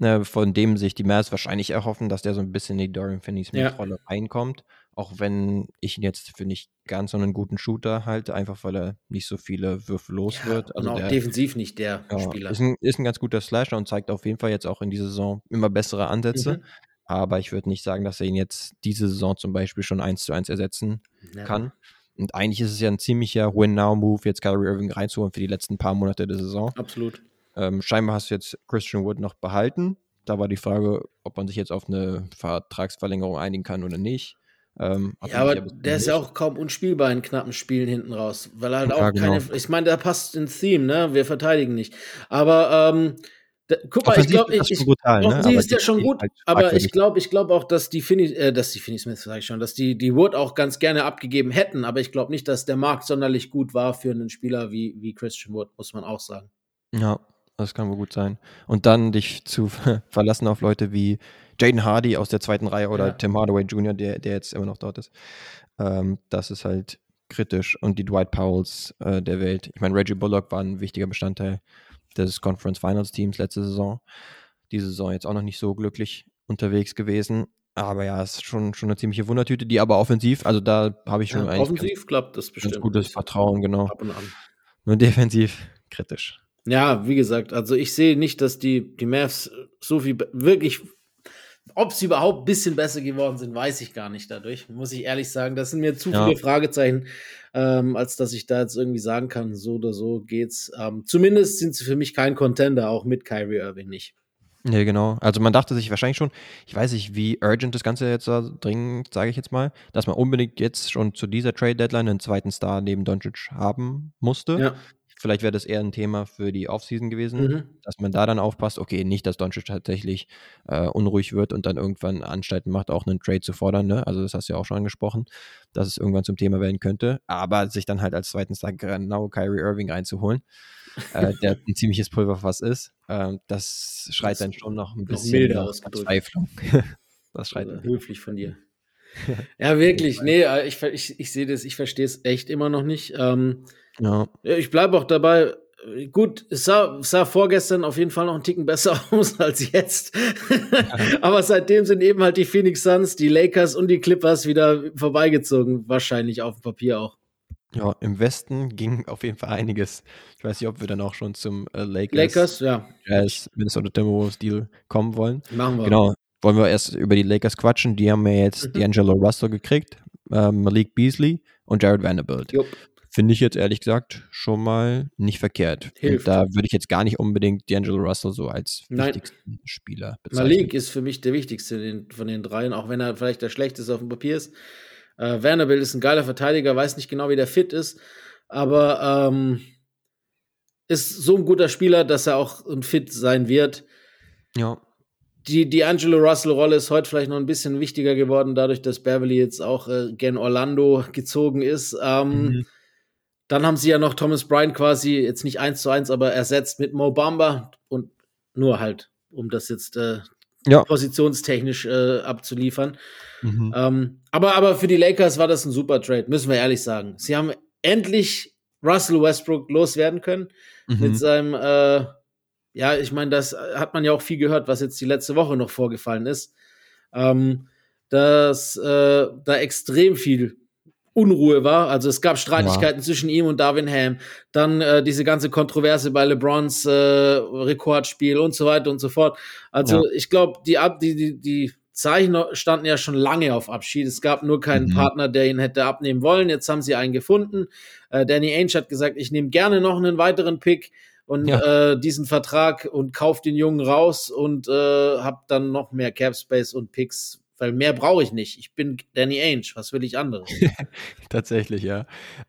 äh, von dem sich die Mavs wahrscheinlich erhoffen, dass der so ein bisschen in die Dorian Finney-Smith-Rolle ja. reinkommt. Auch wenn ich ihn jetzt für nicht ganz so einen guten Shooter halte, einfach weil er nicht so viele Würfe los ja, wird.
Also und auch der, defensiv nicht der
ja,
Spieler.
Ist ein, ist ein ganz guter Slasher und zeigt auf jeden Fall jetzt auch in dieser Saison immer bessere Ansätze. Mhm. Aber ich würde nicht sagen, dass er ihn jetzt diese Saison zum Beispiel schon eins zu eins ersetzen Never. kann. Und eigentlich ist es ja ein ziemlicher Win-Now-Move, jetzt Kyrie Irving reinzuholen für die letzten paar Monate der Saison.
Absolut.
Ähm, scheinbar hast du jetzt Christian Wood noch behalten. Da war die Frage, ob man sich jetzt auf eine Vertragsverlängerung einigen kann oder nicht.
Ähm, ja, aber der ist ja auch kaum unspielbar in knappen Spielen hinten raus, weil er halt ja, auch keine. Genau. Ich meine, da passt ins Theme, ne? Wir verteidigen nicht. Aber ähm, da, guck mal, ich glaube, ich, ich brutal, ne? sie ist ja schon gut, halt aber ich glaube, ich glaube auch, dass die Finney, äh, dass die Finney Smith, sage ich schon, dass die die Wood auch ganz gerne abgegeben hätten, aber ich glaube nicht, dass der Markt sonderlich gut war für einen Spieler wie wie Christian Wood, muss man auch sagen.
Ja, das kann wohl gut sein. Und dann dich zu verlassen auf Leute wie Jaden Hardy aus der zweiten Reihe oder ja. Tim Hardaway Jr., der, der jetzt immer noch dort ist. Ähm, das ist halt kritisch. Und die Dwight Powells äh, der Welt. Ich meine, Reggie Bullock war ein wichtiger Bestandteil des Conference Finals Teams letzte Saison. Diese Saison jetzt auch noch nicht so glücklich unterwegs gewesen. Aber ja, es ist schon, schon eine ziemliche Wundertüte, die aber offensiv, also da habe ich schon ja,
eigentlich offensiv ganz, klappt das bestimmt.
gutes Vertrauen, genau. Ab und an. Nur defensiv kritisch.
Ja, wie gesagt, also ich sehe nicht, dass die, die Mavs so viel wirklich ob sie überhaupt ein bisschen besser geworden sind, weiß ich gar nicht dadurch, muss ich ehrlich sagen. Das sind mir zu ja. viele Fragezeichen, ähm, als dass ich da jetzt irgendwie sagen kann, so oder so geht's. Ähm, zumindest sind sie für mich kein Contender, auch mit Kyrie Irving nicht.
Ja, genau. Also man dachte sich wahrscheinlich schon, ich weiß nicht, wie urgent das Ganze jetzt da dringend, sage ich jetzt mal, dass man unbedingt jetzt schon zu dieser Trade-Deadline einen zweiten Star neben Doncic haben musste. Ja. Vielleicht wäre das eher ein Thema für die Offseason gewesen, mhm. dass man da dann aufpasst, okay, nicht, dass Doncic tatsächlich äh, unruhig wird und dann irgendwann Anstalten macht, auch einen Trade zu fordern. Ne? Also das hast du ja auch schon angesprochen, dass es irgendwann zum Thema werden könnte. Aber sich dann halt als zweiten Star genau Kyrie Irving reinzuholen, äh, der ein ziemliches Pulverfass ist, äh, das schreit das dann schon noch ein bisschen
nach Verzweiflung.
das schreit
also, höflich von dir. ja, wirklich. Nee, äh, ich, ich, ich sehe das, ich verstehe es echt immer noch nicht. Ähm, ja. Ich bleibe auch dabei. Gut, es sah, sah vorgestern auf jeden Fall noch einen Ticken besser aus als jetzt. Aber seitdem sind eben halt die Phoenix Suns, die Lakers und die Clippers wieder vorbeigezogen. Wahrscheinlich auf dem Papier auch.
Ja, im Westen ging auf jeden Fall einiges. Ich weiß nicht, ob wir dann auch schon zum äh, Lakers,
Lakers ja.
Jazz, Minnesota Timberwolves Deal kommen wollen.
Machen wir.
Genau. Wollen wir erst über die Lakers quatschen? Die haben ja jetzt mhm. D'Angelo Russell gekriegt, äh, Malik Beasley und Jared Vanderbilt. Jupp. Finde ich jetzt ehrlich gesagt schon mal nicht verkehrt. Hilft. Und da würde ich jetzt gar nicht unbedingt D'Angelo Russell so als Nein. wichtigsten Spieler
bezeichnen. Malik ist für mich der wichtigste von den dreien, auch wenn er vielleicht der schlechteste auf dem Papier ist. Äh, Vanderbilt ist ein geiler Verteidiger, weiß nicht genau, wie der fit ist, aber ähm, ist so ein guter Spieler, dass er auch ein fit sein wird.
Ja.
Die, die Angelo Russell-Rolle ist heute vielleicht noch ein bisschen wichtiger geworden, dadurch, dass Beverly jetzt auch äh, gen Orlando gezogen ist. Ähm, mhm. Dann haben sie ja noch Thomas Bryant quasi jetzt nicht eins zu eins, aber ersetzt mit Mo Bamba und nur halt, um das jetzt äh, ja. positionstechnisch äh, abzuliefern. Mhm. Ähm, aber, aber für die Lakers war das ein super Trade, müssen wir ehrlich sagen. Sie haben endlich Russell Westbrook loswerden können mhm. mit seinem, äh, ja, ich meine, das hat man ja auch viel gehört, was jetzt die letzte Woche noch vorgefallen ist. Ähm, dass äh, da extrem viel Unruhe war. Also es gab Streitigkeiten ja. zwischen ihm und Darwin Ham. Dann äh, diese ganze Kontroverse bei LeBrons äh, Rekordspiel und so weiter und so fort. Also ja. ich glaube, die, die, die, die Zeichen standen ja schon lange auf Abschied. Es gab nur keinen mhm. Partner, der ihn hätte abnehmen wollen. Jetzt haben sie einen gefunden. Äh, Danny Ainge hat gesagt, ich nehme gerne noch einen weiteren Pick und ja. äh, diesen Vertrag und kauf den Jungen raus und äh, habe dann noch mehr Cap Space und Picks weil mehr brauche ich nicht. Ich bin Danny Ainge. Was will ich anderes?
tatsächlich, ja.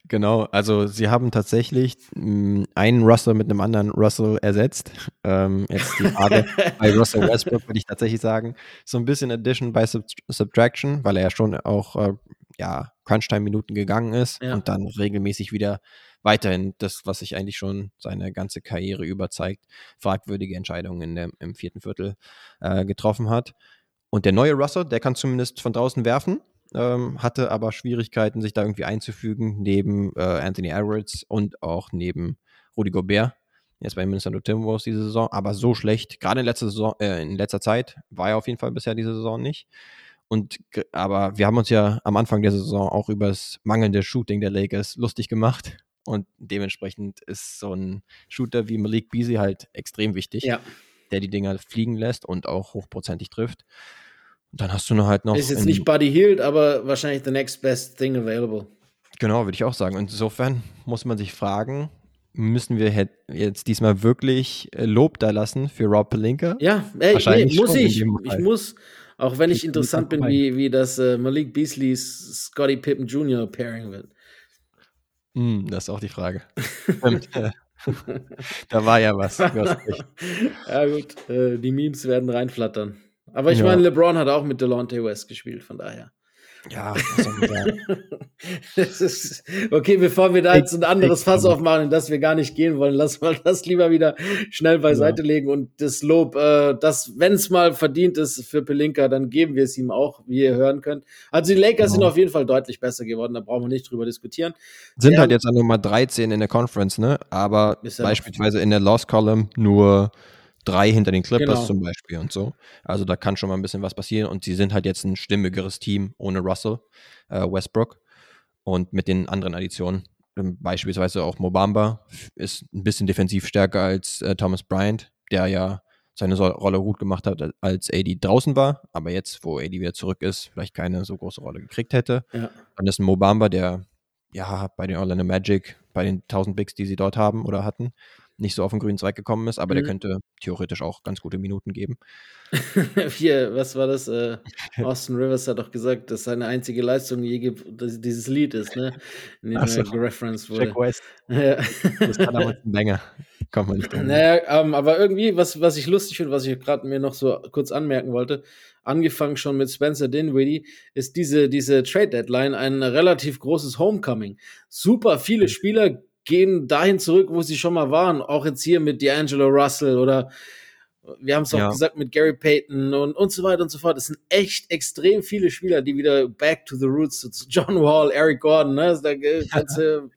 Genau. Also, sie haben tatsächlich mh, hm, einen Russell mit einem anderen Russell ersetzt. Ähm, jetzt die Frage bei Russell Westbrook würde ich tatsächlich sagen, so ein bisschen Addition by Sub Subtraction, weil er ja schon auch äh, ja, Crunch-Time-Minuten gegangen ist ja. und dann regelmäßig wieder weiterhin das, was sich eigentlich schon seine ganze Karriere über zeigt, fragwürdige Entscheidungen in der, im vierten Viertel äh, getroffen hat. Und der neue Russell, der kann zumindest von draußen werfen. ähm, hatte aber Schwierigkeiten, sich da irgendwie einzufügen, neben äh, Anthony Edwards und auch neben Rudy Gobert. Jetzt bei Minnesota Timberwolves diese Saison, aber so schlecht, gerade in letzter Saison, äh, in letzter Zeit war er auf jeden Fall bisher diese Saison nicht. Und aber wir haben uns ja am Anfang der Saison auch über das mangelnde Shooting der Lakers lustig gemacht. Und dementsprechend ist so ein Shooter wie Malik Beasley halt extrem wichtig,
Ja.
Der die Dinger fliegen lässt und auch hochprozentig trifft. Und dann hast du noch halt noch.
Ist jetzt nicht Buddy Hield, aber wahrscheinlich the next best thing available.
Genau, würde ich auch sagen. Insofern muss man sich fragen, müssen wir jetzt diesmal wirklich äh, Lob da lassen für Rob Pelinka?
Ja, ey, nee, muss ich. Ich muss. Auch wenn ich
Geht
interessant bin, wie, wie das äh, Malik Beasleys Scotty Pippen Jr. Pairing wird.
Hm, das ist auch die Frage. Stimmt. äh, da war ja was.
Ja, gut, äh, die Memes werden reinflattern. Aber ich
Ja.
meine, LeBron hat auch mit Delonte West gespielt, von daher.
Ja?
Das ist, okay, bevor wir da jetzt ein anderes Fass aufmachen, in das wir gar nicht gehen wollen, lass mal das lieber wieder schnell beiseite legen und das Lob, äh, das, wenn es mal verdient ist für Pelinka, dann geben wir es ihm auch, wie ihr hören könnt. Also die Lakers sind
Genau.
auf jeden Fall deutlich besser geworden, da brauchen wir nicht drüber diskutieren.
Sind
Ja.
halt jetzt an Nummer 13 in der Conference, ne? Aber
ja
beispielsweise in der Lost Column nur drei hinter den Clippers
Genau.
zum Beispiel und so. Also da kann schon mal ein bisschen was passieren und sie sind halt jetzt ein stimmigeres Team ohne Russell, äh, Westbrook und mit den anderen Additionen. Ähm, Beispielsweise auch Mobamba ist ein bisschen defensiv stärker als äh, Thomas Bryant, der ja seine Rolle gut gemacht hat, als AD draußen war, aber jetzt, wo AD wieder zurück ist, vielleicht keine so große Rolle gekriegt hätte.
Ja.
Dann ist ein Mobamba, der ja bei den Orlando Magic, bei den 1000 Bigs, die sie dort haben oder hatten, nicht so auf den grünen Zweig gekommen ist, aber der
Mhm.
könnte theoretisch auch ganz gute Minuten geben.
Hier, was war das? Äh, Austin Rivers hat doch gesagt, dass seine einzige Leistung je ge- dass dieses Lied ist, ne? In dem
Ach so.
er gereferenced wurde.
Jack West,
Ja.
das war damals ein Banger. Kommt man nicht drum.
Naja, ähm, aber irgendwie, was, was ich lustig finde, was ich gerade mir noch so kurz anmerken wollte, angefangen schon mit Spencer Dinwiddie, ist diese, diese Trade Deadline ein relativ großes Homecoming. Super viele Spieler gehen dahin zurück, wo sie schon mal waren. Auch jetzt hier mit D'Angelo Russell oder wir haben es auch
Ja.
gesagt mit Gary Payton und, und so weiter und so fort. Es sind echt extrem viele Spieler, die wieder back to the roots, zu John Wall, Eric Gordon, ne? Da äh, kannst du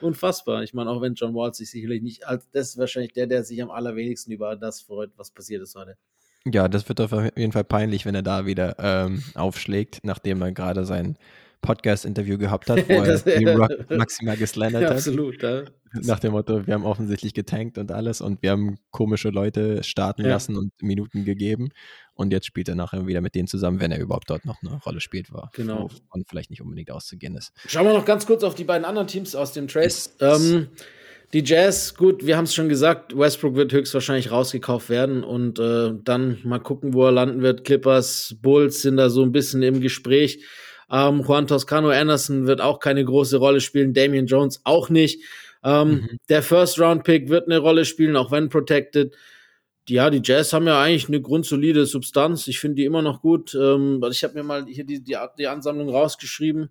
unfassbar. Ich meine, auch wenn John Wall sich sicherlich nicht, als das ist wahrscheinlich der, der sich am allerwenigsten über das freut, was passiert ist heute.
Ja, das wird auf jeden Fall peinlich, wenn er da wieder ähm, aufschlägt, nachdem er gerade sein Podcast-Interview gehabt hat, wo er
Das-
die Rock maximal geslandert
Ja,
hat.
absolut. Ja.
Nach dem Motto, wir haben offensichtlich getankt und alles und wir haben komische Leute starten
Ja.
lassen und Minuten gegeben. Und jetzt spielt er nachher wieder mit denen zusammen, wenn er überhaupt dort noch eine Rolle spielt, war.
Genau.
Und vielleicht nicht unbedingt auszugehen ist.
Schauen wir noch ganz kurz auf die beiden anderen Teams aus dem Trade.
Yes.
Ähm, die Jazz, gut, wir haben es schon gesagt, Westbrook wird höchstwahrscheinlich rausgekauft werden und äh, dann mal gucken, wo er landen wird. Clippers, Bulls sind da so ein bisschen im Gespräch. Ähm, Juan Toscano Anderson wird auch keine große Rolle spielen, Damian Jones auch nicht. Ähm,
Mhm.
Der First-Round-Pick wird eine Rolle spielen, auch wenn protected. Ja, die Jazz haben ja eigentlich eine grundsolide Substanz. Ich finde die immer noch gut. Ähm, ich habe mir mal hier die, die, die Ansammlung rausgeschrieben.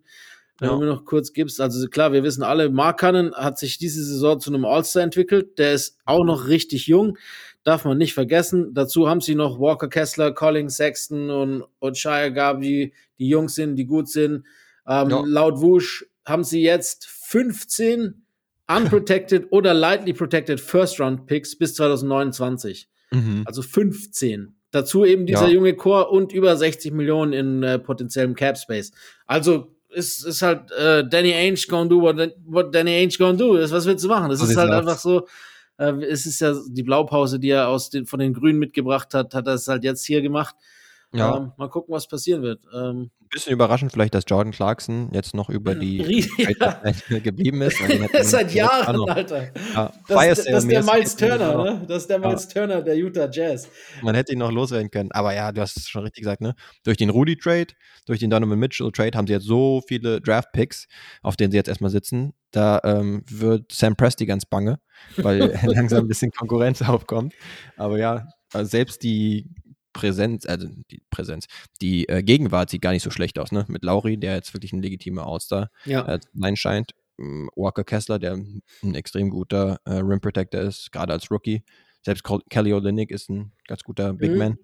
Wenn
Ja.
du mir noch kurz gibst, also klar, wir wissen alle, Mark Cannon hat sich diese Saison zu einem All-Star entwickelt. Der ist auch noch richtig jung, darf man nicht vergessen. Dazu haben sie noch Walker Kessler, Colin Sexton und, und Shia Gabi, die jung sind, die gut sind. Ähm,
Ja.
Laut Wush haben sie jetzt 15 unprotected oder lightly protected First-Round-Picks bis 2029.
Mhm.
Also 15. Dazu eben dieser
Ja.
junge Core und über 60 Millionen in äh, potenziellem Cap Space. Also ist, ist halt äh, Danny Ainge gonna do what, what Danny Ainge gonna do. Das, was willst du machen? Das
So
ist halt einfach so. Äh, es ist ja die Blaupause, die er aus den, von den Grünen mitgebracht hat, hat er es halt jetzt hier gemacht.
Ja,
Ähm, mal gucken, was passieren wird. Ähm,
ein bisschen überraschend vielleicht, dass Jordan Clarkson jetzt noch über die geblieben ist. man
Seit Jahren,
noch-
Alter.
Ja,
Das, das ist der Miles Turner, ne? Das ist der
Ja.
Miles Turner der Utah Jazz.
Man hätte ihn noch loswerden können. Aber ja, du hast es schon richtig gesagt, ne? Durch den Rudy-Trade, durch den Donovan Mitchell-Trade haben sie jetzt so viele Draft-Picks, auf denen sie jetzt erstmal sitzen. Da ähm, wird Sam Presti ganz bange, weil langsam ein bisschen Konkurrenz aufkommt. Aber ja, also selbst die Präsenz, also die Präsenz, die äh, Gegenwart sieht gar nicht so schlecht aus, ne? Mit Lauri, der jetzt wirklich ein legitimer All-Star
Ja.
äh, sein scheint. Ähm, Walker Kessler, der ein extrem guter äh, Rim Protector ist, gerade als Rookie. Selbst Kelly Olynyk ist ein ganz guter Big
Mhm.
Man.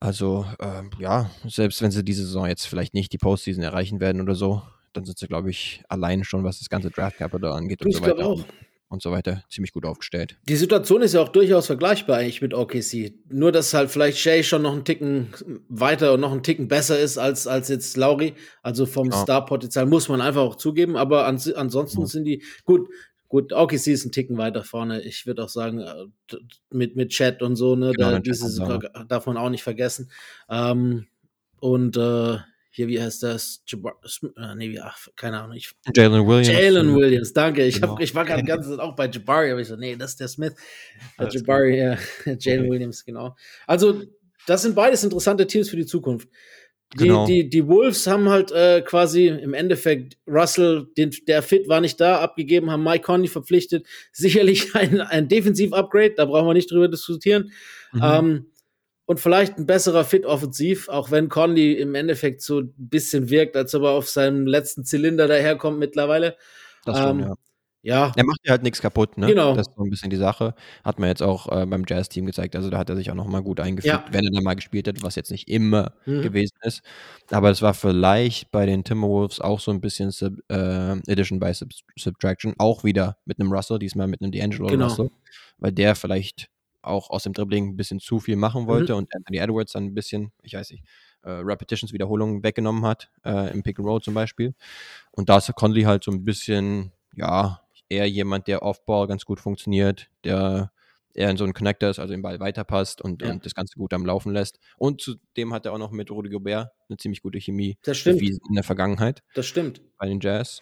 Also, ähm, ja, selbst wenn sie diese Saison jetzt vielleicht nicht die Postseason erreichen werden oder so, dann sind sie, glaube ich, allein schon, was das ganze Draft Capital angeht und
Ich
so
glaube
weiter
auch.
Und so weiter, ziemlich gut aufgestellt.
Die Situation ist ja auch durchaus vergleichbar eigentlich mit OKC. Nur, dass halt vielleicht Shay schon noch einen Ticken weiter und noch einen Ticken besser ist als, als jetzt Lauri. Also vom
Ja.
Star-Potenzial muss man einfach auch zugeben. Aber an, ansonsten
Ja.
sind die gut. Gut, OKC ist ein Ticken weiter vorne. Ich würde auch sagen, äh, mit, mit Chat und so, ne,
Genau,
da, dieses darf man auch nicht vergessen. Ähm, und äh, hier, wie heißt das? Jabbar, äh, nee, wie, ach, keine Ahnung. Ich,
Jalen Williams.
Jalen Williams, danke. Ich,
Genau.
hab, ich war gerade die ganze Zeit auch bei Jabari, aber ich so, nee, das ist der Smith. Der
Alles
Jabari, ja, Jalen. Williams, genau. Also, das sind beides interessante Teams für die Zukunft. Die,
Genau.
die, die Wolves haben halt äh, quasi im Endeffekt Russell, den, der Fit war nicht da, abgegeben, haben Mike Conley verpflichtet. Sicherlich ein, ein Defensiv-Upgrade, da brauchen wir nicht drüber diskutieren.
Mhm.
Ähm, und vielleicht ein besserer Fit offensiv, auch wenn Conley im Endeffekt so ein bisschen wirkt, als ob er auf seinem letzten Zylinder daherkommt mittlerweile.
das schon,
ähm,
ja.
Ja,
Er macht ja halt nichts kaputt, ne?
Genau.
Das ist so ein bisschen die Sache. Hat man jetzt auch äh, beim Jazz-Team gezeigt. Also da hat er sich auch nochmal gut eingefügt,
Ja.
wenn er dann mal gespielt hat, was jetzt nicht immer
Mhm.
gewesen ist. Aber es war vielleicht bei den Timberwolves auch so ein bisschen Sub, äh, Addition by Sub Subtraction. Auch wieder mit einem Russell, diesmal mit einem D'Angelo
Genau.
Russell. Weil der vielleicht auch aus dem Dribbling ein bisschen zu viel machen
Mhm.
wollte und Anthony Edwards dann ein bisschen, ich weiß nicht, äh, Repetitions, Wiederholungen weggenommen hat, äh, im Pick and Roll zum Beispiel. Und da ist Conley halt so ein bisschen, ja, eher jemand, der Off-Ball ganz gut funktioniert, der eher in so ein Connector ist, also den Ball weiterpasst und,
Ja.
und das Ganze gut am Laufen lässt. Und zudem hat er auch noch mit Rudy Gobert eine ziemlich gute Chemie
das stimmt.
in der Vergangenheit
Das stimmt.
bei den Jazz.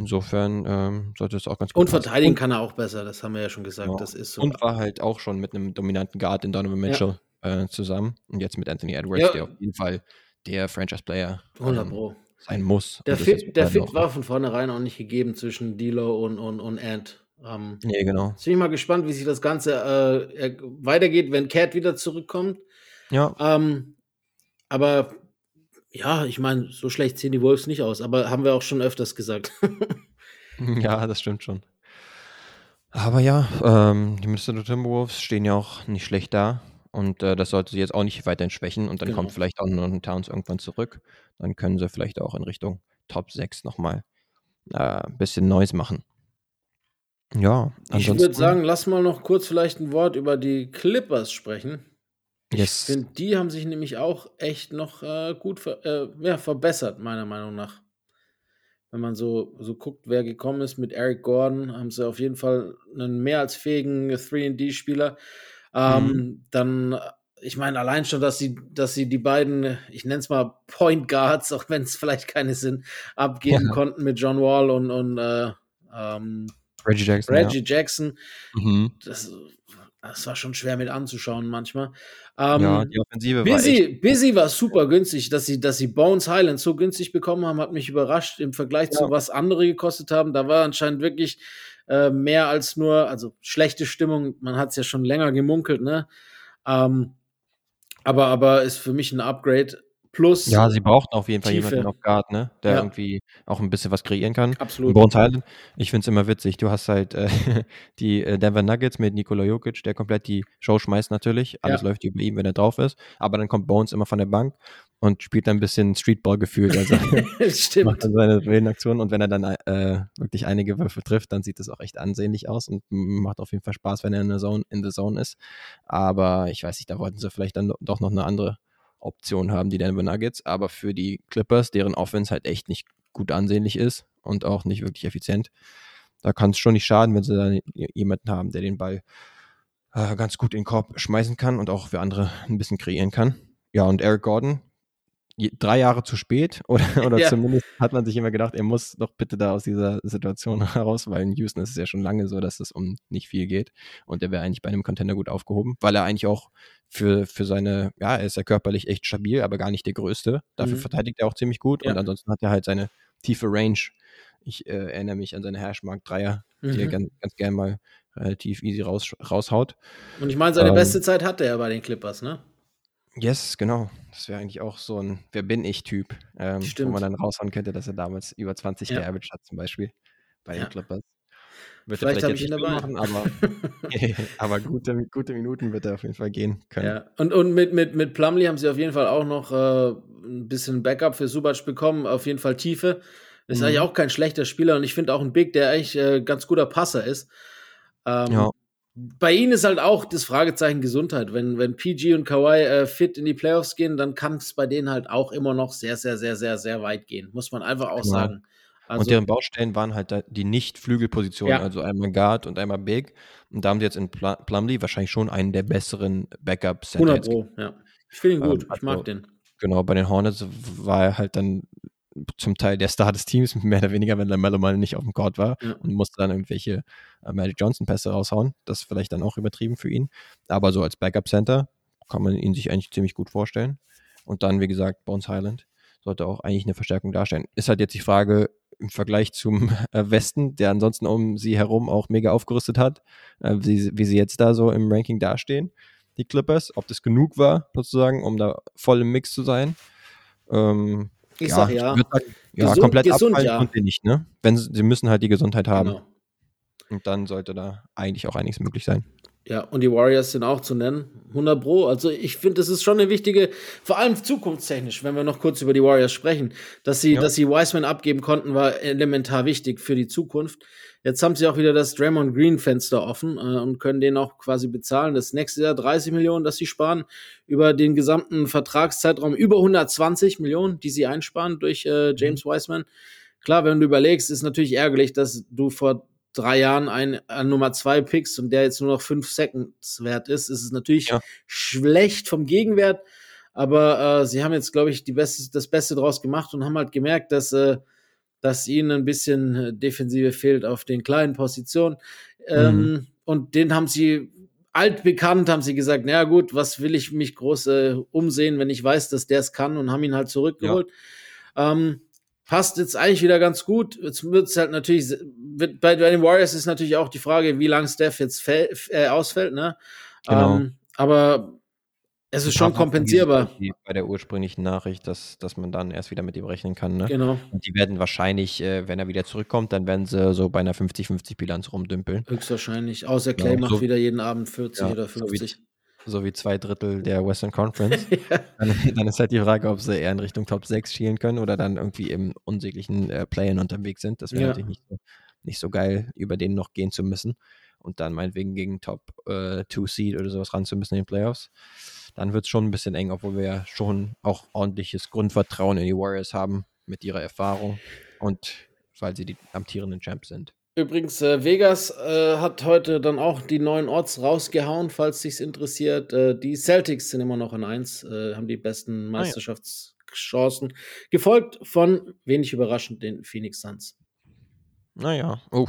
Insofern ähm, sollte es auch ganz gut
Und
passen.
verteidigen
Und,
kann er auch besser, das haben wir ja schon gesagt.
Ja.
Das ist so.
und war halt auch schon mit einem dominanten Guard in Donovan Mitchell äh, zusammen. Und jetzt mit Anthony Edwards,
Ja.
der auf jeden Fall der Franchise-Player
100
ähm, sein muss.
Der Fit, der Fit war von vornherein auch nicht gegeben zwischen D'Lo und, und, und Ant. Ähm,
Nee, genau.
Jetzt bin ich mal gespannt, wie sich das Ganze äh, weitergeht, wenn Cat wieder zurückkommt.
Ja,
Ähm, aber ja, ich meine, so schlecht sehen die Wolves nicht aus, aber haben wir auch schon öfters gesagt.
Ja, das stimmt schon. Aber ja, ähm, die Minnesota Timberwolves stehen ja auch nicht schlecht da. Und äh, das sollte sie jetzt auch nicht weiterhin schwächen. Und dann
Genau.
kommt vielleicht auch noch ein Towns irgendwann zurück. Dann können sie vielleicht auch in Richtung Top 6 nochmal äh, ein bisschen Neues machen. Ja,
ich würde sagen, lass mal noch kurz vielleicht ein Wort über die Clippers sprechen.
Yes,
Ich finde, die haben sich nämlich auch echt noch äh, gut ver äh, ja, verbessert, meiner Meinung nach. Wenn man so, so guckt, wer gekommen ist mit Eric Gordon, haben sie auf jeden Fall einen mehr als fähigen 3D-Spieler. Ähm,
Mhm.
Dann, ich meine, allein schon, dass sie, dass sie die beiden, ich nenne es mal Point Guards, auch wenn es vielleicht keine sind, abgeben
Ja.
konnten mit John Wall und, und äh, ähm,
Reggie Jackson.
Reggie Jackson.
Ja. Mhm.
Das, das war schon schwer mit anzuschauen manchmal. Ähm,
ja, die Offensive war echt.
Busy, Busy war super günstig, dass sie, dass sie Bones Highlands so günstig bekommen haben, hat mich überrascht im Vergleich zu
Ja.
was andere gekostet haben. Da war anscheinend wirklich äh, mehr als nur, also schlechte Stimmung. Man hat es ja schon länger gemunkelt, ne? Ähm, aber, aber ist für mich ein Upgrade. Plus,
Ja, sie brauchten auf jeden Fall
Tiefe.
jemanden auf Guard, ne? Der
Ja.
irgendwie auch ein bisschen was kreieren kann.
absolut.
Und Bones Highland, ich finde es immer witzig. Du hast halt äh, die äh, Denver Nuggets mit Nikola Jokic, der komplett die Show schmeißt natürlich. Alles
Ja.
läuft über ihn, wenn er drauf ist. Aber dann kommt Bones immer von der Bank und spielt dann ein bisschen Streetball gefühlt. Also macht
Stimmt.
dann seine wilden Aktionen und wenn er dann äh, wirklich einige Würfe trifft, dann sieht es auch echt ansehnlich aus und macht auf jeden Fall Spaß, wenn er in der Zone, in the Zone ist. Aber ich weiß nicht, da wollten sie vielleicht dann doch noch eine andere Option haben, die Denver Nuggets. Aber für die Clippers, deren Offense halt echt nicht gut ansehnlich ist und auch nicht wirklich effizient, da kann es schon nicht schaden, wenn sie dann jemanden haben, der den Ball äh, ganz gut in den Korb schmeißen kann und auch für andere ein bisschen kreieren kann. Ja, und Eric Gordon, drei Jahre zu spät oder, oder
Ja.
zumindest hat man sich immer gedacht, er muss doch bitte da aus dieser Situation heraus, weil in Houston ist es ja schon lange so, dass es um nicht viel geht und er wäre eigentlich bei einem Contender gut aufgehoben, weil er eigentlich auch für, für seine, ja, er ist ja körperlich echt stabil, aber gar nicht der Größte. Dafür
Mhm.
verteidigt er auch ziemlich gut
Ja.
und ansonsten hat er halt seine tiefe Range. Ich äh, erinnere mich an seine Hashmark-Dreier, die er
Mhm.
ganz, ganz gern mal relativ easy raus, raushaut.
Und ich meine, seine
Ähm,
beste Zeit hatte er bei den Clippers, ne?
Yes, genau. Das wäre eigentlich auch so ein Wer bin ich-Typ, ähm, wo man dann raushauen könnte, dass er damals über 20
Ja.
geaveraged hat, zum Beispiel bei den
Ja.
Clippers. Wird
Vielleicht
er
habe
vielleicht
ich ihn dabei.
machen, aber, aber gute, gute Minuten wird er auf jeden Fall gehen können.
Ja. Und, und mit, mit, mit Plumlee haben sie auf jeden Fall auch noch äh, ein bisschen Backup für Subac bekommen, auf jeden Fall Tiefe. Ist
Mhm.
eigentlich auch kein schlechter Spieler und ich finde auch ein Big, der eigentlich äh, ganz guter Passer ist. Ähm,
Ja.
Bei ihnen ist halt auch das Fragezeichen Gesundheit. Wenn, wenn PG und Kawhi äh, fit in die Playoffs gehen, dann kann es bei denen halt auch immer noch sehr, sehr, sehr, sehr, sehr weit gehen. Muss man einfach auch
Genau.
sagen. Also,
und deren Baustellen waren halt die Nicht-Flügelpositionen,
Ja.
also einmal Guard und einmal Big. Und da haben sie jetzt in Pl Plumlee wahrscheinlich schon einen der besseren Backup-Center
100
jetzt
Pro, ja. Ich finde ihn
Ähm,
gut. ich
also-
mag den.
Genau, bei den Hornets war er halt dann zum Teil der Star des Teams, mehr oder weniger, wenn LaMelo mal nicht auf dem Court war
Ja.
und musste dann irgendwelche äh, Magic Johnson-Pässe raushauen. Das ist vielleicht dann auch übertrieben für ihn. Aber so als Backup-Center kann man ihn sich eigentlich ziemlich gut vorstellen. Und dann, wie gesagt, Bones Highland sollte auch eigentlich eine Verstärkung darstellen. Ist halt jetzt die Frage im Vergleich zum äh, Westen, der ansonsten um sie herum auch mega aufgerüstet hat, äh, wie, wie sie jetzt da so im Ranking dastehen, die Clippers, ob das genug war, sozusagen, um da voll im Mix zu sein. Ähm,
Ich sag ja.
sagen, ja,
Gesund-
komplett
gesund,
abfallen
ja.
sie nicht, ne? Wenn sie, sie müssen halt die Gesundheit haben.
Genau.
Und dann sollte da eigentlich auch einiges möglich sein.
Ja, und die Warriors sind auch zu nennen. 100 Pro. Also ich finde, das ist schon eine wichtige, vor allem zukunftstechnisch, wenn wir noch kurz über die Warriors sprechen, dass sie,
Ja.
dass sie Wiseman abgeben konnten, war elementar wichtig für die Zukunft. Jetzt haben sie auch wieder das Draymond Green Fenster offen äh, und können den auch quasi bezahlen. Das nächste Jahr 30 Millionen, dass sie sparen über den gesamten Vertragszeitraum über 120 Millionen, die sie einsparen durch äh, James Wiseman. Klar, wenn du überlegst, ist natürlich ärgerlich, dass du vor drei Jahren ein, ein Nummer zwei pickst und der jetzt nur noch fünf Seconds wert ist, ist es natürlich
Ja.
schlecht vom Gegenwert. Aber äh, sie haben jetzt, glaube ich, die Beste, das Beste draus gemacht und haben halt gemerkt, dass, äh, dass ihnen ein bisschen äh, Defensive fehlt auf den kleinen Positionen. Ähm, und den haben sie altbekannt, haben sie gesagt, naja gut, was will ich mich groß äh, umsehen, wenn ich weiß, dass der es kann und haben ihn halt zurückgeholt. Ähm, passt jetzt eigentlich wieder ganz gut. Jetzt wird es halt natürlich, wird, bei, bei den Warriors ist natürlich auch die Frage, wie lange Steph jetzt äh, ausfällt, ne?
Genau.
Ähm, aber es ist schon kompensierbar.
Bei der ursprünglichen Nachricht, dass, dass man dann erst wieder mit ihm rechnen kann. Ne?
Genau,
Und die werden wahrscheinlich, äh, wenn er wieder zurückkommt, dann werden sie so bei einer 50-50-Bilanz rumdümpeln.
höchstwahrscheinlich. Außer Clay
Ja,
macht
so-
wieder jeden Abend 40
Ja,
oder
so wie-
50.
So wie zwei Drittel der Western Conference. dann, dann ist halt die Frage, ob sie eher in Richtung Top 6 schielen können oder dann irgendwie im unsäglichen äh, Play-In unterwegs sind. Das wäre
Ja.
natürlich nicht so, nicht so geil, über den noch gehen zu müssen und dann meinetwegen gegen Top 2 Seed oder sowas ran zu müssen in den Playoffs. Dann wird es schon ein bisschen eng, obwohl wir ja schon auch ordentliches Grundvertrauen in die Warriors haben mit ihrer Erfahrung und weil sie die amtierenden Champs sind.
Übrigens, äh, Vegas äh, hat heute dann auch die neuen Orts rausgehauen, falls sich's interessiert. Äh, die Celtics sind immer noch an 1, äh, haben die besten
ja.
Meisterschaftschancen. Gefolgt von, wenig überraschend, den Phoenix Suns.
Naja, oh,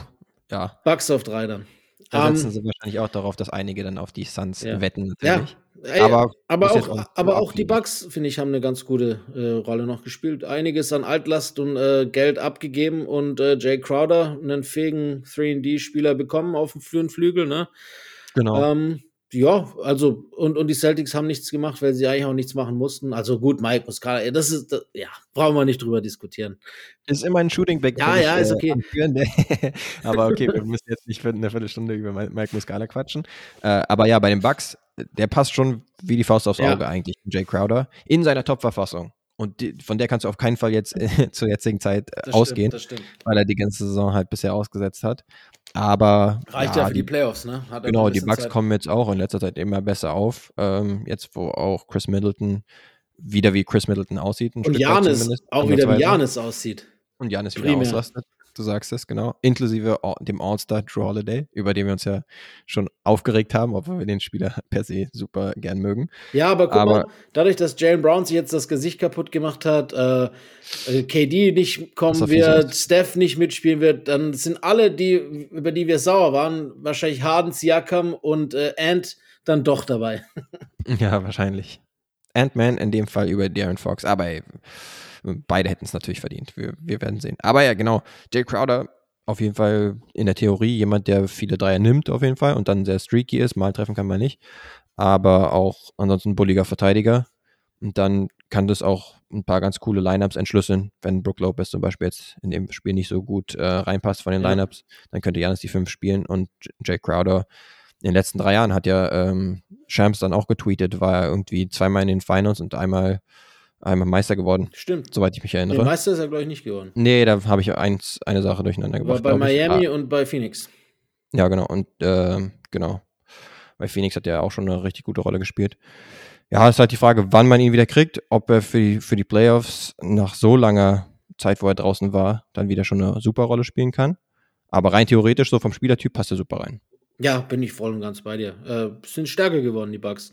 ja.
Bucks auf 3 dann.
Da
Ähm,
setzen sie wahrscheinlich auch darauf, dass einige dann auf die Suns
Ja.
wetten,
Ja,
natürlich.
Ey,
Aber
aber, auch, aber auch die. Bucks, finde ich, haben eine ganz gute äh, Rolle noch gespielt. Einiges an Altlast und äh, Geld abgegeben und äh, Jay Crowder, einen fähigen 3D-Spieler bekommen auf dem frühen Flügel, ne?
Genau.
Ähm, ja, also, und, und die Celtics haben nichts gemacht, weil sie eigentlich auch nichts machen mussten. Also gut, Mike Muscala, das ist, das, ja, brauchen wir nicht drüber diskutieren.
Ist immer ein Shooting Back.
Ja, ja,
ich,
ist
äh,
okay.
anführen. aber okay, wir müssen jetzt nicht für eine Viertelstunde über Mi- Mike Muscala quatschen. Äh, aber ja, bei den Bucks, der passt schon wie die Faust aufs
Ja.
Auge eigentlich, Jay Crowder, in seiner Top-Verfassung. Und die, von der kannst du auf keinen Fall jetzt äh, zur jetzigen Zeit äh, ausgehen,
Stimmt, das stimmt.
weil er die ganze Saison halt bisher ausgesetzt hat. Aber
Reicht ja, für die, Playoffs, ne?
Genau, die Bucks
Zeit.
kommen jetzt auch in letzter Zeit immer besser auf. Ähm, jetzt, wo auch Chris Middleton wieder wie Chris Middleton aussieht.
Und Janis, auch wieder wie. Janis aussieht.
Und Janis wieder ausrastet. Du sagst es, genau. Inklusive dem All-Star Drew Holiday, über den wir uns ja schon aufgeregt haben, obwohl wir den Spieler per se super gern mögen.
Ja, aber guck
Aber-
mal, dadurch, dass Jalen Brown sich jetzt das Gesicht kaputt gemacht hat, äh, äh, KD nicht kommen wird. Steph nicht mitspielen wird, dann sind alle, die, über die wir sauer waren, wahrscheinlich Harden, Siakam und äh, Ant dann doch dabei.
Ja, wahrscheinlich. Ant-Man in dem Fall über Darren Fox. Aber ey, beide hätten es natürlich verdient. Wir, wir werden sehen. Aber ja, genau. Jay Crowder, auf jeden Fall in der Theorie jemand, der viele Dreier nimmt, auf jeden Fall. Und dann sehr streaky ist. Mal treffen kann man nicht. Aber auch ansonsten ein bulliger Verteidiger. Und dann kann das auch ein paar ganz coole Lineups entschlüsseln. Wenn Brook Lopez zum Beispiel jetzt in dem Spiel nicht so gut äh, reinpasst von den. Lineups, dann könnte Janis die fünf spielen und Jay Crowder in den letzten drei Jahren hat ja ähm, Shams dann auch getweetet, war er irgendwie zweimal in den Finals und einmal, einmal Meister geworden,
Stimmt.
soweit ich mich erinnere.
Meister ist er, glaube ich, nicht geworden.
Nee, da habe ich eins, eine Sache durcheinander
War
gebracht.
bei
glaub ich.
Miami
Ah,
und bei Phoenix.
ja, genau. Und ähm, genau. Bei Phoenix hat er auch schon eine richtig gute Rolle gespielt. Ja, ist halt die Frage, wann man ihn wieder kriegt, ob er für die, für die Playoffs nach so langer Zeit, wo er draußen war, dann wieder schon eine super Rolle spielen kann. Aber rein theoretisch, so vom Spielertyp, passt er super rein.
Ja, bin ich voll und ganz bei dir. Äh, sind stärker geworden, die Bucks.